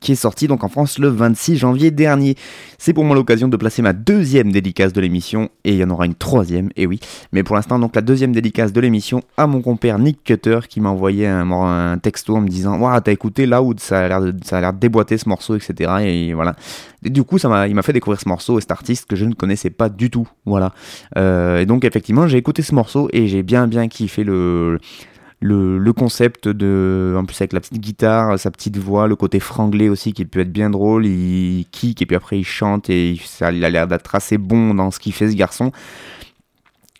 qui est sorti donc en France le 26 janvier dernier. C'est pour moi l'occasion de placer ma deuxième dédicace de l'émission, et il y en aura une troisième, et oui. Mais pour l'instant, donc la deuxième dédicace de l'émission à mon compère Nick Cutter, qui m'a envoyé un, texto en me disant Waouh, t'as écouté Loud, ça a l'air de, ça a l'air déboîter ce morceau, etc. Et voilà. Du coup, ça il m'a fait découvrir ce morceau et cet artiste que je ne connaissais pas du tout. Voilà. Euh, et donc, effectivement, j'ai écouté ce morceau et j'ai bien, bien kiffé le, le, concept de en plus avec la petite guitare sa petite voix le côté franglais aussi qui peut être bien drôle. Il kick et puis après il chante et il a l'air d'être assez bon dans ce qu'il fait ce garçon.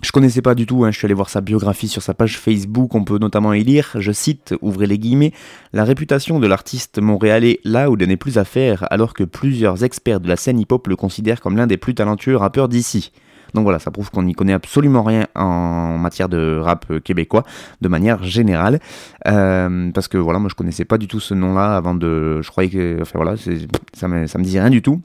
Je connaissais pas du tout, hein, je suis allé voir sa biographie sur sa page Facebook, on peut notamment y lire, je cite, ouvrez les guillemets, la réputation de l'artiste montréalais Loud n'est plus à faire alors que plusieurs experts de la scène hip-hop le considèrent comme l'un des plus talentueux rappeurs d'ici. Donc voilà, ça prouve qu'on n'y connaît absolument rien en matière de rap québécois, de manière générale. Euh, parce que voilà, moi je connaissais pas du tout ce nom-là avant de. Je croyais que. Enfin voilà, ça me, ça me disait rien du tout.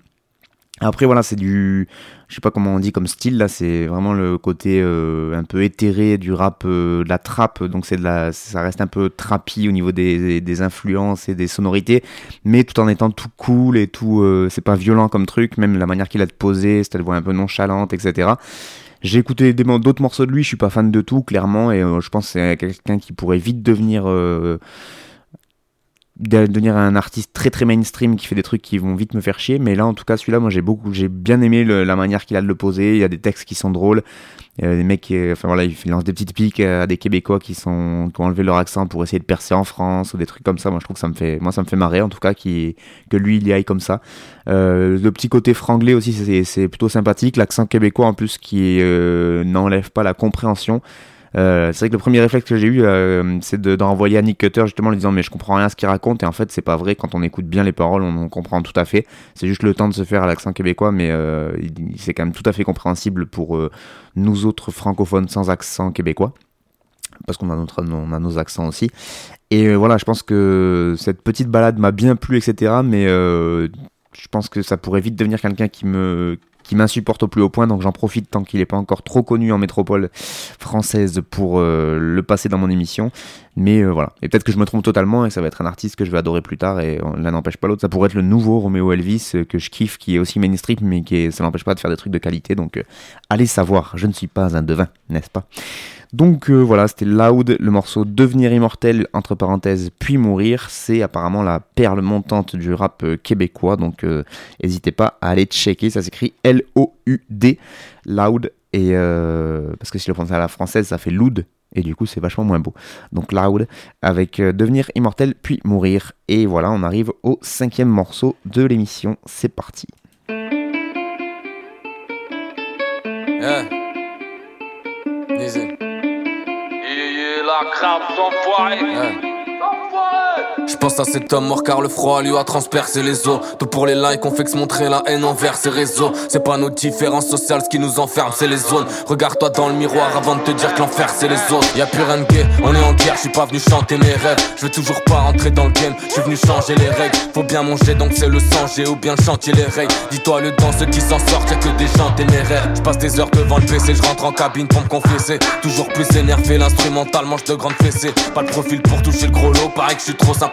Après voilà, c'est du, je sais pas comment on dit comme style là, c'est vraiment le côté euh, un peu éthéré du rap, euh, de la trappe, donc c'est de la, ça reste un peu trappy au niveau des, des, influences et des sonorités, mais tout en étant tout cool et tout, euh, c'est pas violent comme truc, même la manière qu'il a de poser, cette voix un peu nonchalante, etc. J'ai écouté d'autres morceaux de lui, je suis pas fan de tout clairement, et je pense que c'est quelqu'un qui pourrait vite devenir de devenir un artiste très très mainstream qui fait des trucs qui vont vite me faire chier. Mais là en tout cas celui-là moi j'ai beaucoup j'ai bien aimé la manière qu'il a de le poser. Il y a des textes qui sont drôles. Des mecs qui enfin voilà il lance des petites piques à des québécois qui sont qui ont enlevé leur accent pour essayer de percer en France ou des trucs comme ça. Moi je trouve que ça me fait moi ça me fait marrer en tout cas que lui il y aille comme ça. Euh, le petit côté franglais aussi c'est plutôt sympathique. L'accent québécois en plus qui euh, n'enlève pas la compréhension euh, c'est vrai que le premier réflexe que j'ai eu, euh, c'est de, à Nick Cutter justement en lui disant mais je comprends rien à ce qu'il raconte et en fait c'est pas vrai quand on écoute bien les paroles on, comprend tout à fait. C'est juste le temps de se faire à l'accent québécois mais euh, c'est quand même tout à fait compréhensible pour nous autres francophones sans accent québécois parce qu'on a, nos accents aussi. Et voilà, je pense que cette petite balade m'a bien plu, etc. Mais je pense que ça pourrait vite devenir quelqu'un qui me qui m'insupporte au plus haut point, donc j'en profite tant qu'il n'est pas encore trop connu en métropole française pour euh, le passer dans mon émission. Mais euh, voilà, et peut-être que je me trompe totalement et que ça va être un artiste que je vais adorer plus tard et l'un n'empêche pas l'autre. Ça pourrait être le nouveau Romeo Elvis euh, que je kiffe, qui est aussi mainstream, mais qui ça n'empêche pas de faire des trucs de qualité. Donc euh, allez savoir, je ne suis pas un devin, n'est-ce pas? Donc euh, voilà, c'était Loud, le morceau Devenir immortel, entre parenthèses, puis mourir. C'est apparemment la perle montante du rap euh, québécois, donc n'hésitez pas à aller checker, ça s'écrit L-O-U-D, Loud, et euh, parce que si le prononce à la française, ça fait Loud, et du coup c'est vachement moins beau. Donc Loud, avec euh, Devenir immortel, puis mourir. Et voilà, on arrive au cinquième morceau de l'émission, c'est parti. Yeah. Crabe d'enfoiré. Yeah. Je pense à cet homme mort car le froid lui a transpercé les os. Tout pour les likes, on fait que se montrer la haine envers ces réseaux. C'est pas nos différences sociales ce qui nous enferme, c'est les zones. Regarde-toi dans le miroir avant de te dire que l'enfer c'est les autres. Y a plus rien de gay, on est en guerre, je suis pas venu chanter mes rêves. Je veux toujours pas rentrer dans le game, je suis venu changer les règles. Faut bien manger donc c'est le sang, j'ai ou bien chantier les règles. Dis-toi le temps, ceux qui s'en sortent, y'a que des gens téméraires. Je passe des heures devant le PC, je rentre en cabine pour me confesser. Toujours plus énervé, l'instrumental mange de grandes fessées. Pas le profil pour toucher le gros lot, pareil que je suis trop simple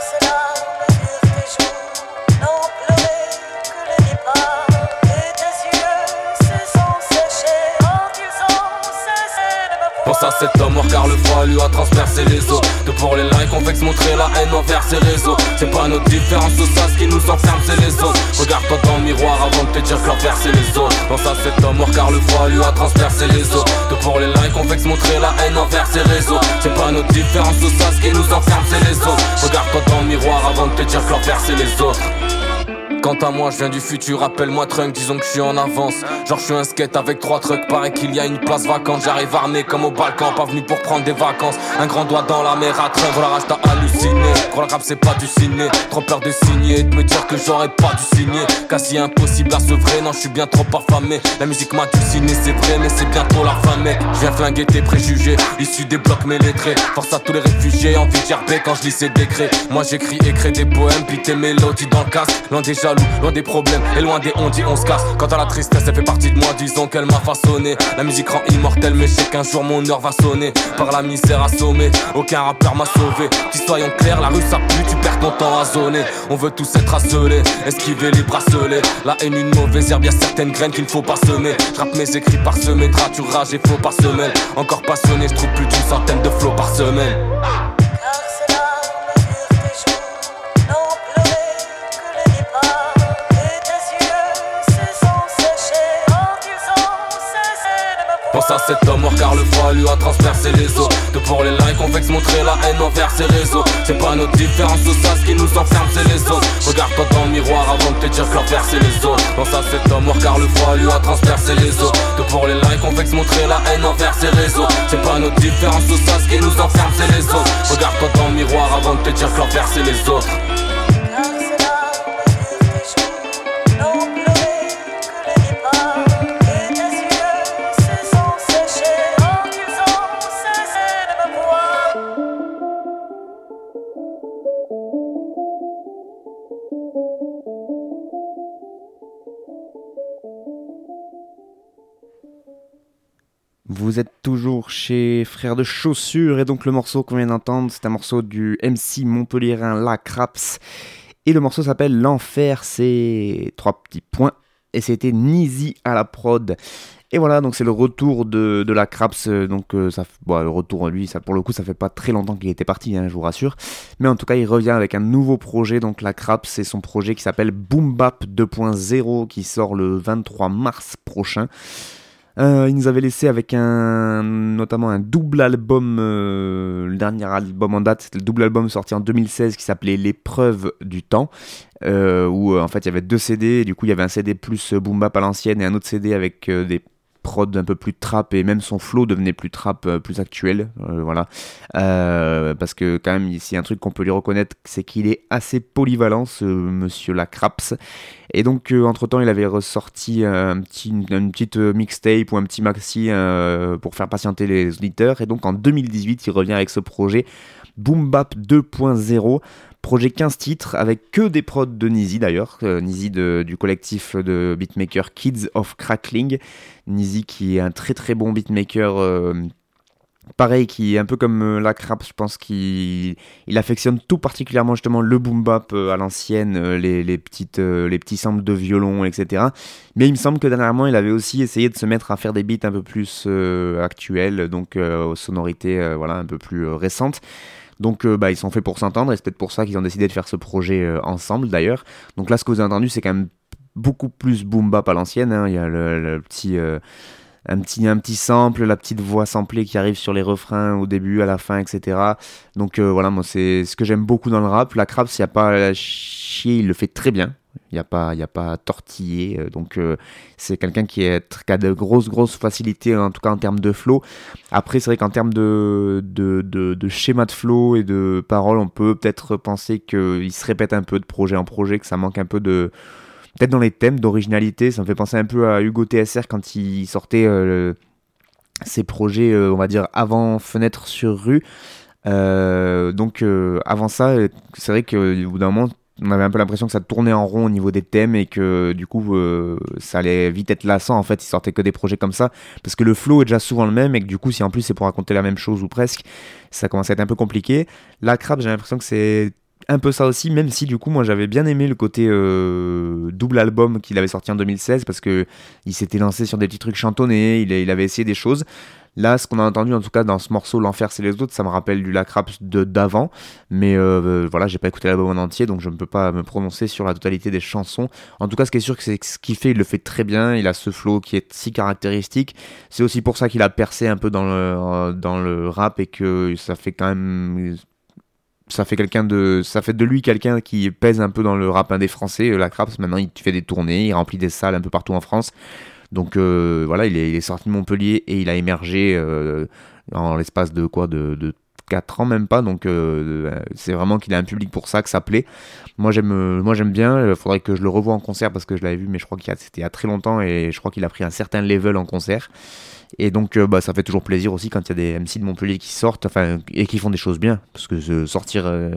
Pense à cet homme mort car le froid lui a transpercé les os. De pour les likes on vexe montrer la haine envers ses réseaux. C'est pas notre différence au ça ce qui nous enferme c'est les autres. Regarde-toi dans le miroir avant de te dire que l'envers c'est les autres. Pense à cet homme mort car le froid lui a transpercé les os. De pour les likes on vexe montrer la haine envers ses réseaux. C'est pas notre différence au ça ce qui nous enferme c'est les autres. Regarde-toi dans le miroir avant de te dire que l'envers c'est les autres Quant à moi, je viens du futur, appelle-moi Trunk, disons que je suis en avance. Genre, je suis un skate avec trois trucks, paraît qu'il y a une place vacante. J'arrive armé comme au Balkan, pas venu pour prendre des vacances. Un grand doigt dans la mer à Trunk, voilà, rage halluciné. Gros, la rap, c'est pas du ciné. Trop peur de signer et de me dire que j'aurais pas dû signer. Quasi impossible à se vrai, non, je suis bien trop affamé. La musique m'a ciné, c'est vrai, mais c'est bientôt la fin, mec. Je viens flinguer tes préjugés, issus des blocs mélétrés. Force à tous les réfugiés, envie de gerber quand je lis ces décrets. Moi, j'écris et crée des poèmes, puis tes mélodies dans le casque. Loin des loin des problèmes et loin des on dit on se casse. Quant à la tristesse, elle fait partie de moi, disons qu'elle m'a façonné. La musique rend immortelle, mais je qu'un jour mon heure va sonner. Par la misère assommée, aucun rappeur m'a sauvé. Si soyons clairs, la rue ça pue, tu perds ton temps à zoner. On veut tous être asselés, esquiver les bracelets. La haine, une mauvaise herbe, y'a certaines graines qu'il ne faut pas semer. J'rappe mes écrits par semaine, tu rage et faux par semaine. Encore passionné, je trouve plus d'une centaine de flots par semaine. Cet homme mort car le froid lui a transpercé les os. De pour les likes on vexe montrer la haine envers ses réseaux. C'est pas notre différence au ça ce qui nous enferme c'est les autres. Regarde-toi dans le miroir avant de te dire que l'envers c'est les autres Pense à cet homme mort car le froid lui a transpercé les os. De pour les likes on vexe montrer la haine envers ses réseaux. C'est pas notre différence au ça ce qui nous enferme c'est les autres. Regarde-toi dans le miroir avant de te dire que l'envers c'est les autres Vous êtes toujours chez Frères de Chaussures et donc le morceau qu'on vient d'entendre, c'est un morceau du MC Montpellierin La Craps et le morceau s'appelle L'Enfer, c'est trois petits points et c'était Nizi à la prod. Et voilà, donc c'est le retour de, de la Craps, donc euh, ça, le retour lui, ça pour le coup, ça fait pas très longtemps qu'il était parti, hein, je vous rassure. Mais en tout cas, il revient avec un nouveau projet, donc la Craps, c'est son projet qui s'appelle Boom Bap 2.0, qui sort le 23 mars prochain. Euh, il nous avait laissé avec un, notamment un double album, euh, le dernier album en date, c'était le double album sorti en 2016 qui s'appelait L'épreuve du temps, euh, où en fait il y avait deux CD, du coup il y avait un CD plus boom bap à l'ancienne et un autre CD avec des prod un peu plus trap et même son flow devenait plus trap, euh, plus actuel, euh, voilà. Euh, parce que quand même, ici un truc qu'on peut lui reconnaître, c'est qu'il est assez polyvalent, ce monsieur Lacraps. Et donc, entre temps, il avait ressorti un petit, une petite mixtape ou un petit maxi pour faire patienter les auditeurs. Et donc, en 2018, il revient avec ce projet Boom Bap 2.0 Projet 15 titres avec que des prods de Nizi d'ailleurs, Nizi du collectif de beatmakers Kids of Crackling. Nizi qui est un très très bon beatmaker. Euh, pareil, qui est un peu comme euh, la crap, je pense qu'il il affectionne tout particulièrement justement le boom bap à l'ancienne, les, petites, les petits samples de violon, etc. Mais il me semble que dernièrement, il avait aussi essayé de se mettre à faire des beats un peu plus actuels, donc aux sonorités voilà, un peu plus récentes. Donc euh, bah, ils sont faits pour s'entendre et c'est peut-être pour ça qu'ils ont décidé de faire ce projet euh, ensemble d'ailleurs. Donc là ce que vous avez entendu c'est quand même beaucoup plus boom bap à l'ancienne. Hein. Il y a le, petit, euh, un, petit, un petit sample, la petite voix samplée qui arrive sur les refrains au début, à la fin, etc. Donc voilà, moi c'est ce que j'aime beaucoup dans le rap. La crap, s'il n'y a pas à chier, il le fait très bien. Il n'y a pas, il a pas tortillé. Euh, donc euh, c'est quelqu'un qui a de grosses grosses facilités en tout cas en termes de flow. Après c'est vrai qu'en termes de, de, de, schéma de flow et de paroles, on peut peut-être penser qu'il se répète un peu de projet en projet, que ça manque un peu de peut-être dans les thèmes d'originalité, ça me fait penser un peu à Hugo TSR quand il sortait euh, ses projets, euh, on va dire, avant Fenêtre sur rue. Euh, donc avant ça, c'est vrai qu'au bout d'un moment, on avait un peu l'impression que ça tournait en rond au niveau des thèmes et que du coup ça allait vite être lassant en fait, il sortait que des projets comme ça parce que le flow est déjà souvent le même et que du coup si en plus c'est pour raconter la même chose ou presque, ça commence à être un peu compliqué. La crabe, j'ai l'impression que c'est un peu ça aussi, même si du coup moi j'avais bien aimé le côté euh, double album qu'il avait sorti en 2016 parce que il s'était lancé sur des petits trucs chantonnés, il, avait essayé des choses. Là, ce qu'on a entendu en tout cas dans ce morceau L'enfer c'est les autres, ça me rappelle du Lacraps de d'avant, mais euh, voilà, j'ai pas écouté l'album en entier donc je ne peux pas me prononcer sur la totalité des chansons. En tout cas, ce qui est sûr, c'est que ce qu'il fait, il le fait très bien, il a ce flow qui est si caractéristique. C'est aussi pour ça qu'il a percé un peu dans le, dans le rap et que ça fait quand même ça fait quelqu'un de ça fait de lui quelqu'un qui pèse un peu dans le rap indé français la Craps maintenant il fait des tournées il remplit des salles un peu partout en France. Donc euh, voilà il est, il est, sorti de Montpellier et il a émergé euh, en l'espace de quoi de, de 4 ans même pas. Donc euh, c'est vraiment qu'il a un public pour ça que ça plaît. Moi j'aime moi j'aime bien. Il faudrait que je le revoie en concert parce que je l'avais vu mais je crois qu'il c'était il y a très longtemps et je crois qu'il a pris un certain level en concert et donc, euh, bah, ça fait toujours plaisir aussi quand il y a des MC de Montpellier qui sortent, enfin, et qui font des choses bien. Parce que sortir, euh,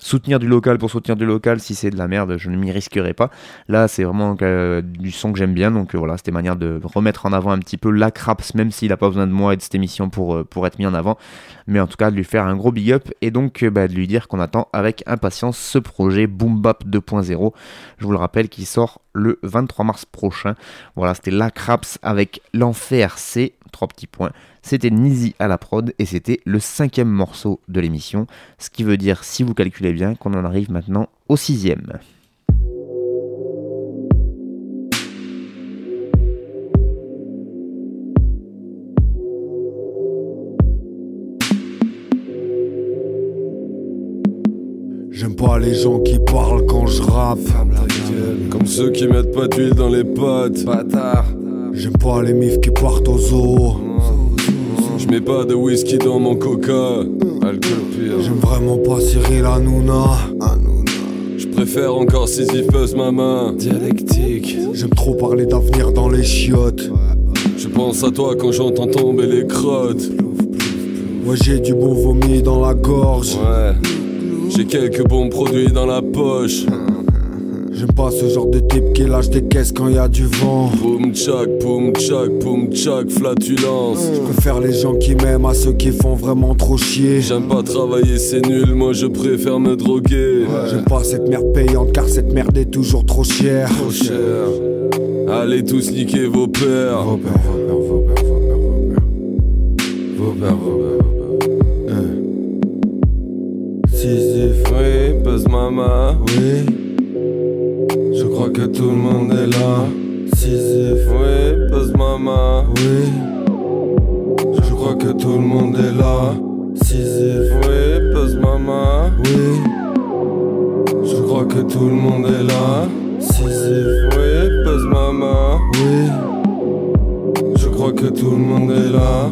soutenir du local pour soutenir du local, si c'est de la merde, je ne m'y risquerai pas. Là, c'est vraiment euh, du son que j'aime bien. Donc voilà, c'était manière de remettre en avant un petit peu la Craps, même s'il n'a pas besoin de moi et de cette émission pour, pour être mis en avant. Mais en tout cas, de lui faire un gros big up et donc bah, de lui dire qu'on attend avec impatience ce projet Boom Bap 2.0. Je vous le rappelle, qui sort le 23 mars prochain. Voilà, c'était la Craps avec l'enfer, c'est trois petits points. C'était Nizi à la prod et c'était le cinquième morceau de l'émission. Ce qui veut dire, si vous calculez bien, qu'on en arrive maintenant au sixième. Pas les gens qui parlent quand je rappe. Comme ceux qui mettent pas d'huile dans les potes. Bâtard. J'aime pas les mifs qui partent aux zoo. Je mets pas de whisky dans mon coca. Alcool pire. J'aime vraiment pas Cyril Hanouna. Je préfère encore Sisyphus ma main. Dialectique. J'aime trop parler d'avenir dans les chiottes. Je pense à toi quand j'entends tomber les crottes. Ouais, j'ai du bon vomi dans la gorge. Ouais. J'ai quelques bons produits dans la poche. J'aime pas ce genre de type qui lâche des caisses quand y a du vent. Boum tchak, boum tchak, boum tchak, flatulence. Je préfère les gens qui m'aiment à ceux qui font vraiment trop chier. J'aime pas travailler, c'est nul, moi je préfère me droguer. Ouais. J'aime pas cette merde payante car cette merde est toujours trop chère. Trop cher. Allez tous niquer vos pères. Vos pères, vos pères, vos pères, vos pères, vos pères. Vos pères, vos pères, vos pères. Sisyphe. Oui, buzz mama. Oui. Je crois que tout le monde est là. Sisyphe. Oui, buzz mama. Oui. Je crois que tout le monde est là. Sisyphe. Oui, buzz mama. Oui. Je crois que tout le monde est là. Sisyphe. Oui, buzz mama. Oui. Je crois que tout le monde est là.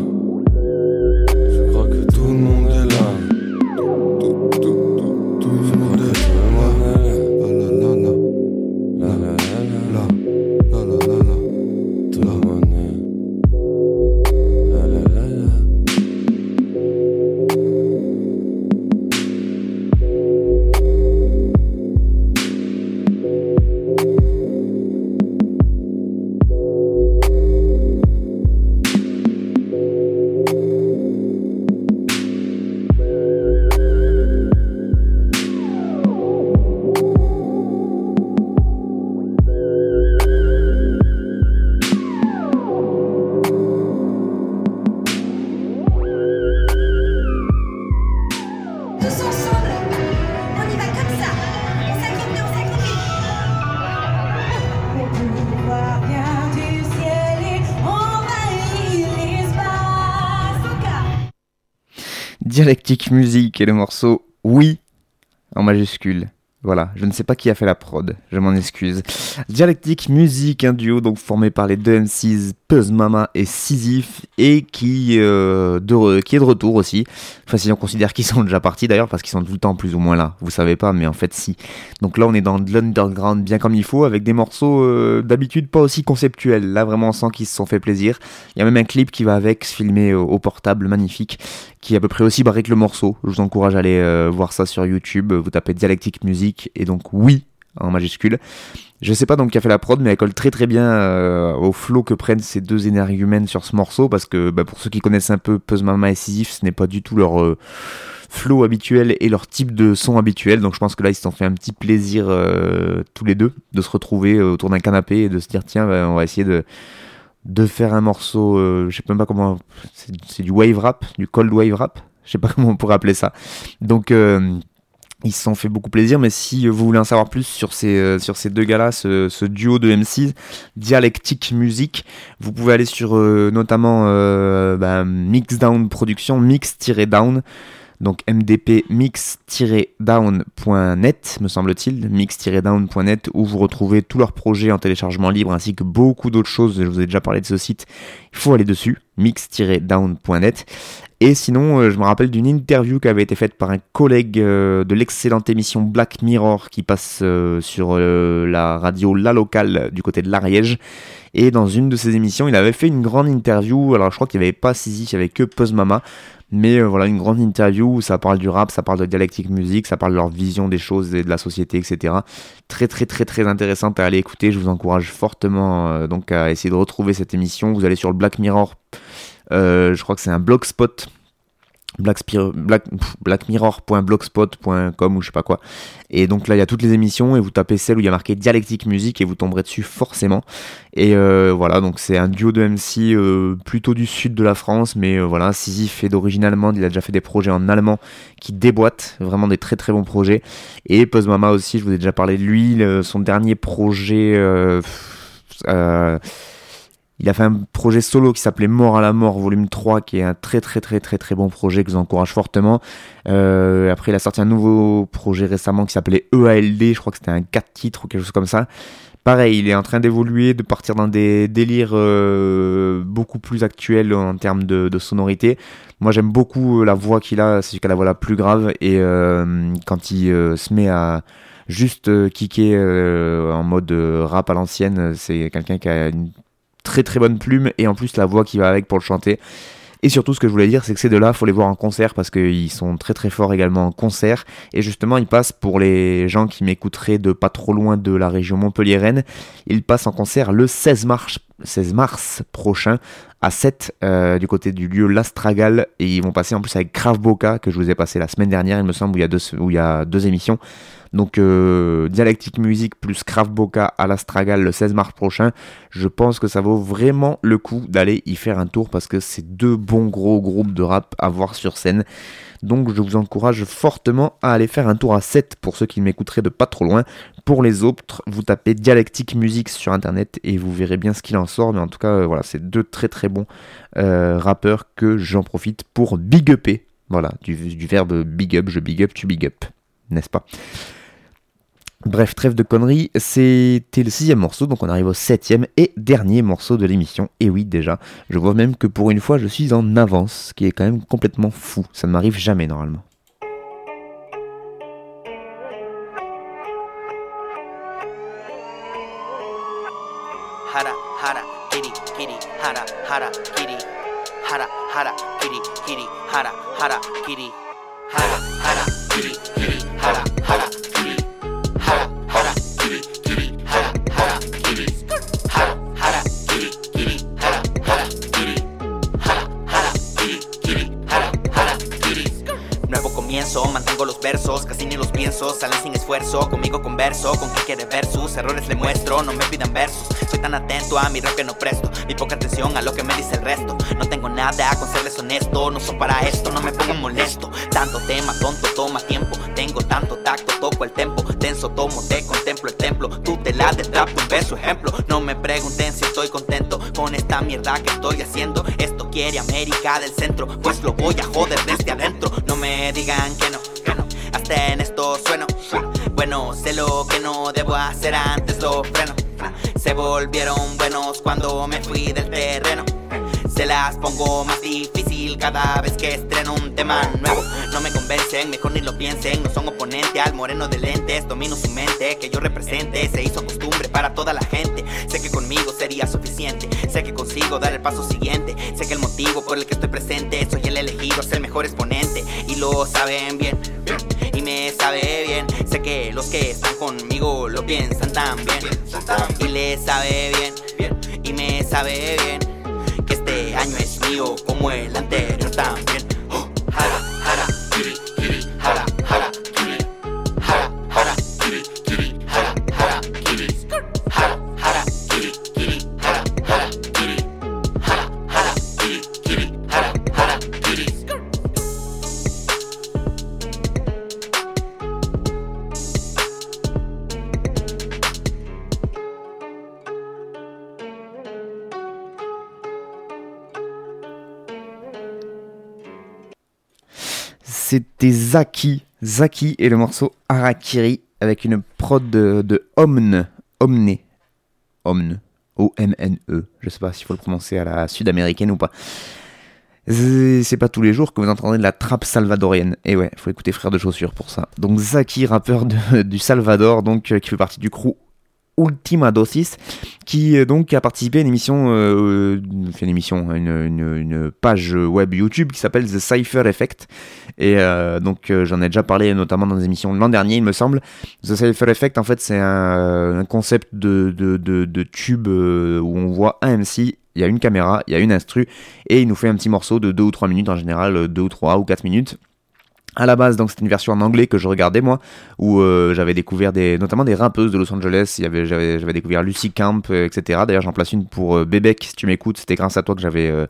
Musique et le morceau Oui en majuscule. Voilà, je ne sais pas qui a fait la prod, je m'en excuse. Dialectic Music, un duo donc formé par les deux MCs Puzz Mama et Sisyphe et qui, euh, qui est de retour aussi. Enfin, si on considère qu'ils sont déjà partis d'ailleurs, parce qu'ils sont tout le temps plus ou moins là. Vous savez pas, mais en fait, si. Donc là, on est dans de l'underground bien comme il faut, avec des morceaux euh, d'habitude pas aussi conceptuels. Là, vraiment, on sent qu'ils se sont fait plaisir. Il y a même un clip qui va avec, se filmer au, portable, magnifique, qui est à peu près aussi barré que le morceau. Je vous encourage à aller euh, voir ça sur YouTube. Vous tapez Dialectic Et donc oui en majuscule. Je sais pas donc qui a fait la prod, mais elle colle très très bien euh, au flow que prennent ces deux énergumènes sur ce morceau, parce que bah, pour ceux qui connaissent un peu Puzz Mama et Sisyphe, ce n'est pas du tout leur euh, flow habituel et leur type de son habituel, donc je pense que là ils se sont fait un petit plaisir euh, tous les deux de se retrouver autour d'un canapé et de se dire tiens bah, on va essayer de de faire un morceau, je sais même pas comment, c'est du wave rap, du cold wave rap, je sais pas comment on pourrait appeler ça. Donc ils se sont fait beaucoup plaisir, mais si vous voulez en savoir plus sur ces, euh, sur ces deux gars-là, ce, duo de MC, Dialectic Music, vous pouvez aller sur euh, notamment euh, bah, Mixdown Production, mix-down, donc mdp mix-down.net, me semble-t-il, mix-down.net, où vous retrouvez tous leurs projets en téléchargement libre ainsi que beaucoup d'autres choses. Je vous ai déjà parlé de ce site, il faut aller dessus, mix-down.net. Et sinon, euh, je me rappelle d'une interview qui avait été faite par un collègue euh, de l'excellente émission Black Mirror qui passe euh, sur la radio La Locale du côté de l'Ariège. Et dans une de ses émissions, il avait fait une grande interview. Alors, je crois qu'il n'y avait pas Sisyphe, il n'y avait que Puzz Mama. Mais voilà, une grande interview où ça parle du rap, ça parle de dialectique musique, ça parle de leur vision des choses et de la société, etc. Très, très, très, très intéressante à aller écouter. Je vous encourage fortement donc à essayer de retrouver cette émission. Vous allez sur le Black Mirror. Euh, je crois que c'est un blogspot Black, Black, blackmirror.blogspot.com ou je sais pas quoi. Et donc là, il y a toutes les émissions et vous tapez celle où il y a marqué Dialectique Musique et vous tomberez dessus forcément. Et euh, voilà, donc c'est un duo de MC euh, plutôt du sud de la France, mais voilà, Sisyphe est d'origine allemande, il a déjà fait des projets en allemand qui déboîtent, vraiment des très très bons projets. Et Puzz Mama aussi, je vous ai déjà parlé de lui, son dernier projet... euh, euh, il a fait un projet solo qui s'appelait Mort à la mort, volume 3, qui est un très très très très très bon projet que je vous encourage fortement. Euh, après, il a sorti un nouveau projet récemment qui s'appelait EALD, je crois que c'était un 4 titres ou quelque chose comme ça. Pareil, il est en train d'évoluer, de partir dans des délires euh, beaucoup plus actuels en termes de, sonorité. Moi, j'aime beaucoup la voix qu'il a, c'est a la voix la plus grave, et euh, quand il euh, se met à juste euh, kicker euh, en mode euh, rap à l'ancienne, c'est quelqu'un qui a une très très bonne plume et en plus la voix qui va avec pour le chanter. Et surtout, ce que je voulais dire, c'est que ces deux-là, faut les voir en concert parce qu'ils sont très très forts également en concert. Et justement, ils passent pour les gens qui m'écouteraient de pas trop loin de la région Montpellier-Rennes. Ils passent en concert le 16 mars, 16 mars prochain à 7 euh, du côté du lieu L'Astragal. Et ils vont passer en plus avec Krav Boca que je vous ai passé la semaine dernière, il me semble, où il y a deux, où il y a deux émissions. Donc euh, Dialectic Music plus Krav Boca à l'Astragal le 16 mars prochain. Je pense que ça vaut vraiment le coup d'aller y faire un tour parce que c'est deux bons gros groupes de rap à voir sur scène. Donc je vous encourage fortement à aller faire un tour à 7 pour ceux qui m'écouteraient de pas trop loin. Pour les autres, vous tapez Dialectic Music sur internet et vous verrez bien ce qu'il en sort. Mais en tout cas, euh, voilà, c'est deux très très bons euh, rappeurs que j'en profite pour big upper. Voilà, du, du verbe big up, je big up, tu big up, n'est-ce pas? Bref, trêve de conneries, c'était le sixième morceau, donc on arrive au septième et dernier morceau de l'émission. Et oui, déjà, je vois même que pour une fois, je suis en avance, ce qui est quand même complètement fou. Ça ne m'arrive jamais normalement. Mantengo los versos, casi ni los pienso, salen sin esfuerzo, conmigo converso, con quien quiere versus, errores le muestro, no me pidan versos, soy tan atento a mi rap que no presto, mi poca atención a lo que me dice el resto, no tengo nada con serles honesto, no soy para esto, no me pongan molesto, tanto tema, tonto, toma tiempo, tengo tanto tacto, toco el tempo, tenso, tomo, te contemplo el templo, tú te la del trap, un beso ejemplo, no me pregunten si estoy contento con esta mierda que estoy haciendo, esto quiere América del centro, pues lo voy a joder desde adentro, no me digan que no, que no, hasta en esto sueno, bueno, lo que no debo hacer antes lo freno. Se volvieron buenos cuando me fui del terreno. Se las pongo más difícil cada vez que estreno un tema nuevo. No me convencen, mejor ni lo piensen. No son oponente al moreno de lentes. Domino su mente, que yo represente. Se hizo costumbre para toda la gente. Sé que conmigo sería suficiente. Sé que consigo dar el paso siguiente. Sé que el motivo por el que estoy presente. Soy el elegido, ser el mejor exponente. Y lo saben bien. Sé que los que están conmigo lo piensan también. Y le sabe bien. Y me sabe bien que este año es mío como el anterior también. C'était Zaki, Zaki et le morceau Harakiri avec une prod de, de Omne, Omne, Omne, O-M-N-E. Je sais pas s'il faut le prononcer à la sud-américaine ou pas. C'est pas tous les jours que vous entendez de la trappe salvadorienne. Et ouais, faut écouter Frère de Chaussures pour ça. Donc Zaki, rappeur du Salvador, donc euh, qui fait partie du crew Ultima Dosis, qui euh, donc a participé à une émission, euh, euh, une émission, une, page web YouTube qui s'appelle The Cypher Effect. Et donc j'en ai déjà parlé notamment dans des émissions l'an dernier, il me semble. The Cypher Effect, en fait, c'est un, concept de, de, de, de tube où on voit un MC, il y a une caméra, il y a une instru, et il nous fait un petit morceau de 2 ou 3 minutes, en général 2 ou 3 ou 4 minutes. À la base, donc c'était une version en anglais que je regardais moi, où euh, j'avais découvert des, notamment des rappeuses de Los Angeles. J'avais, découvert Lucy Camp, euh, etc. D'ailleurs, j'en place une pour euh, si tu m'écoutes. C'était grâce à toi que j'avais euh,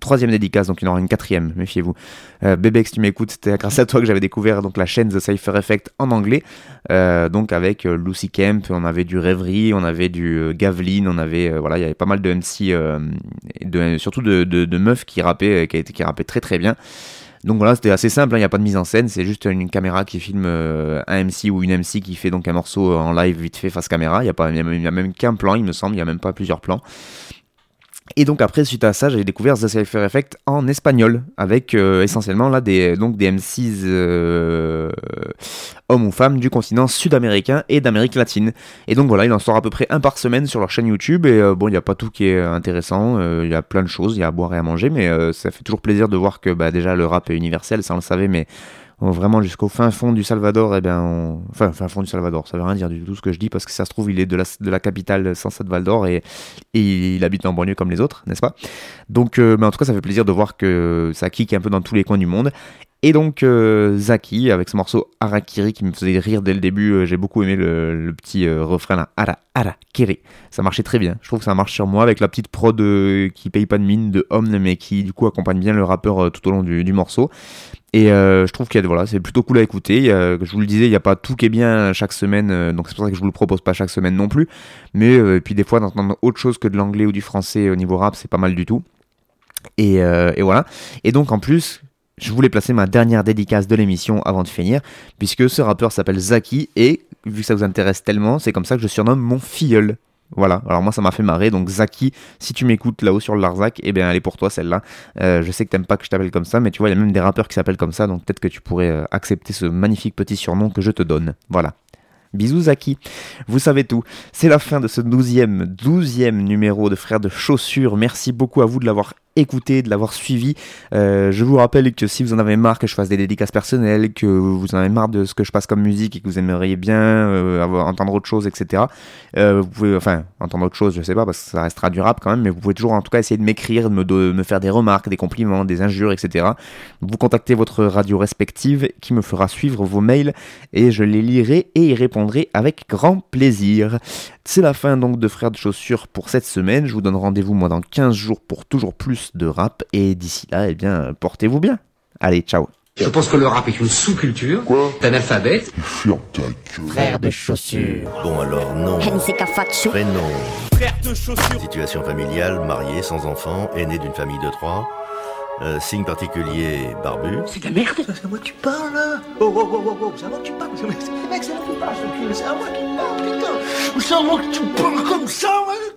troisième dédicace, donc il y en aura une quatrième, méfiez-vous. Euh, si tu m'écoutes, c'était grâce à toi que j'avais découvert donc la chaîne The Cypher Effect en anglais, donc avec Lucy Camp, on avait du Rêverie, on avait du Gavlin, on avait voilà, il y avait pas mal de MC, surtout de, de, meufs qui qui rappaient très très bien. Donc voilà, c'était assez simple, hein, il n'y a pas de mise en scène, c'est juste une caméra qui filme euh, un MC ou une MC qui fait donc un morceau en live vite fait face caméra. Il n'y a, pas- même qu'un plan, il me semble, il n'y a même pas plusieurs plans. Et donc après, suite à ça, j'avais découvert The Cypher Effect en espagnol, avec euh, essentiellement là des, donc des MCs euh, hommes ou femmes du continent sud-américain et d'Amérique latine. Et donc voilà, il en sort à peu près un par semaine sur leur chaîne YouTube. Et euh, bon, il n'y a pas tout qui est intéressant, il y a plein de choses, il y a à boire et à manger, mais ça fait toujours plaisir de voir que bah, déjà le rap est universel, ça on le savait, mais vraiment jusqu'au fin fond du Salvador, et bien, enfin, fin fond du Salvador, ça veut rien dire du tout ce que je dis parce que ça se trouve, il est de la, de la capitale San Salvador et, et il habite en banlieue comme les autres, n'est-ce pas? Donc, euh, mais en tout cas, ça fait plaisir de voir que ça kick un peu dans tous les coins du monde. Et donc, euh, Zaki, avec ce morceau Harakiri qui me faisait rire dès le début, euh, j'ai beaucoup aimé le, petit euh, refrain là, Hara, Harakiri. Ça marchait très bien. Je trouve que ça marche sur moi avec la petite prod qui paye pas de mine de Omne, mais qui du coup accompagne bien le rappeur tout au long du, morceau. Et je trouve qu'il y a, voilà, c'est plutôt cool à écouter. Je vous le disais, il n'y a pas tout qui est bien chaque semaine, donc c'est pour ça que je vous le propose pas chaque semaine non plus. Mais puis des fois, d'entendre autre chose que de l'anglais ou du français au niveau rap, c'est pas mal du tout. Et voilà. Et donc en plus, je voulais placer ma dernière dédicace de l'émission avant de finir, puisque ce rappeur s'appelle Zaki, et vu que ça vous intéresse tellement, c'est comme ça que je surnomme mon filleul. Voilà, alors moi ça m'a fait marrer, donc Zaki, si tu m'écoutes là-haut sur le Larzac, eh bien elle est pour toi celle-là. Euh, je sais que t'aimes pas que je t'appelle comme ça, mais tu vois, il y a même des rappeurs qui s'appellent comme ça, donc peut-être que tu pourrais euh, accepter ce magnifique petit surnom que je te donne. Voilà. Bisous Zaki, vous savez tout. C'est la fin de ce douzième, douzième numéro de Frères de Chaussures. Merci beaucoup à vous de l'avoir écouté, de l'avoir suivi. Euh, je vous rappelle que si vous en avez marre que je fasse des dédicaces personnelles, que vous en avez marre de ce que je passe comme musique et que vous aimeriez bien euh, entendre autre chose, etc. euh, vous pouvez, enfin, entendre autre chose, je sais pas, parce que ça restera du rap quand même, mais vous pouvez toujours en tout cas essayer de m'écrire, de me, de me faire des remarques, des compliments, des injures, etc. Vous contactez votre radio respective qui me fera suivre vos mails et je les lirai et y répondrai avec grand plaisir. C'est la fin donc de Frères de Chaussures pour cette semaine. Je vous donne rendez-vous moi dans 15 jours pour toujours plus de rap et d'ici là, eh bien, portez-vous bien. Allez, ciao. Je pense que le rap est une sous-culture d'analphabète. Frère de chaussures. Bon alors non. Prénom. Frère de chaussures. Situation familiale, marié, sans enfant, aîné d'une famille de trois. Euh, signe particulier barbu. C'est de la merde C'est à moi que tu parles là Oh oh oh oh oh, c'est à moi que tu parles c'est- Mec, c'est à moi que tu parles, c'est à moi qui parle, putain C'est à moi que tu parles comme ça, ouais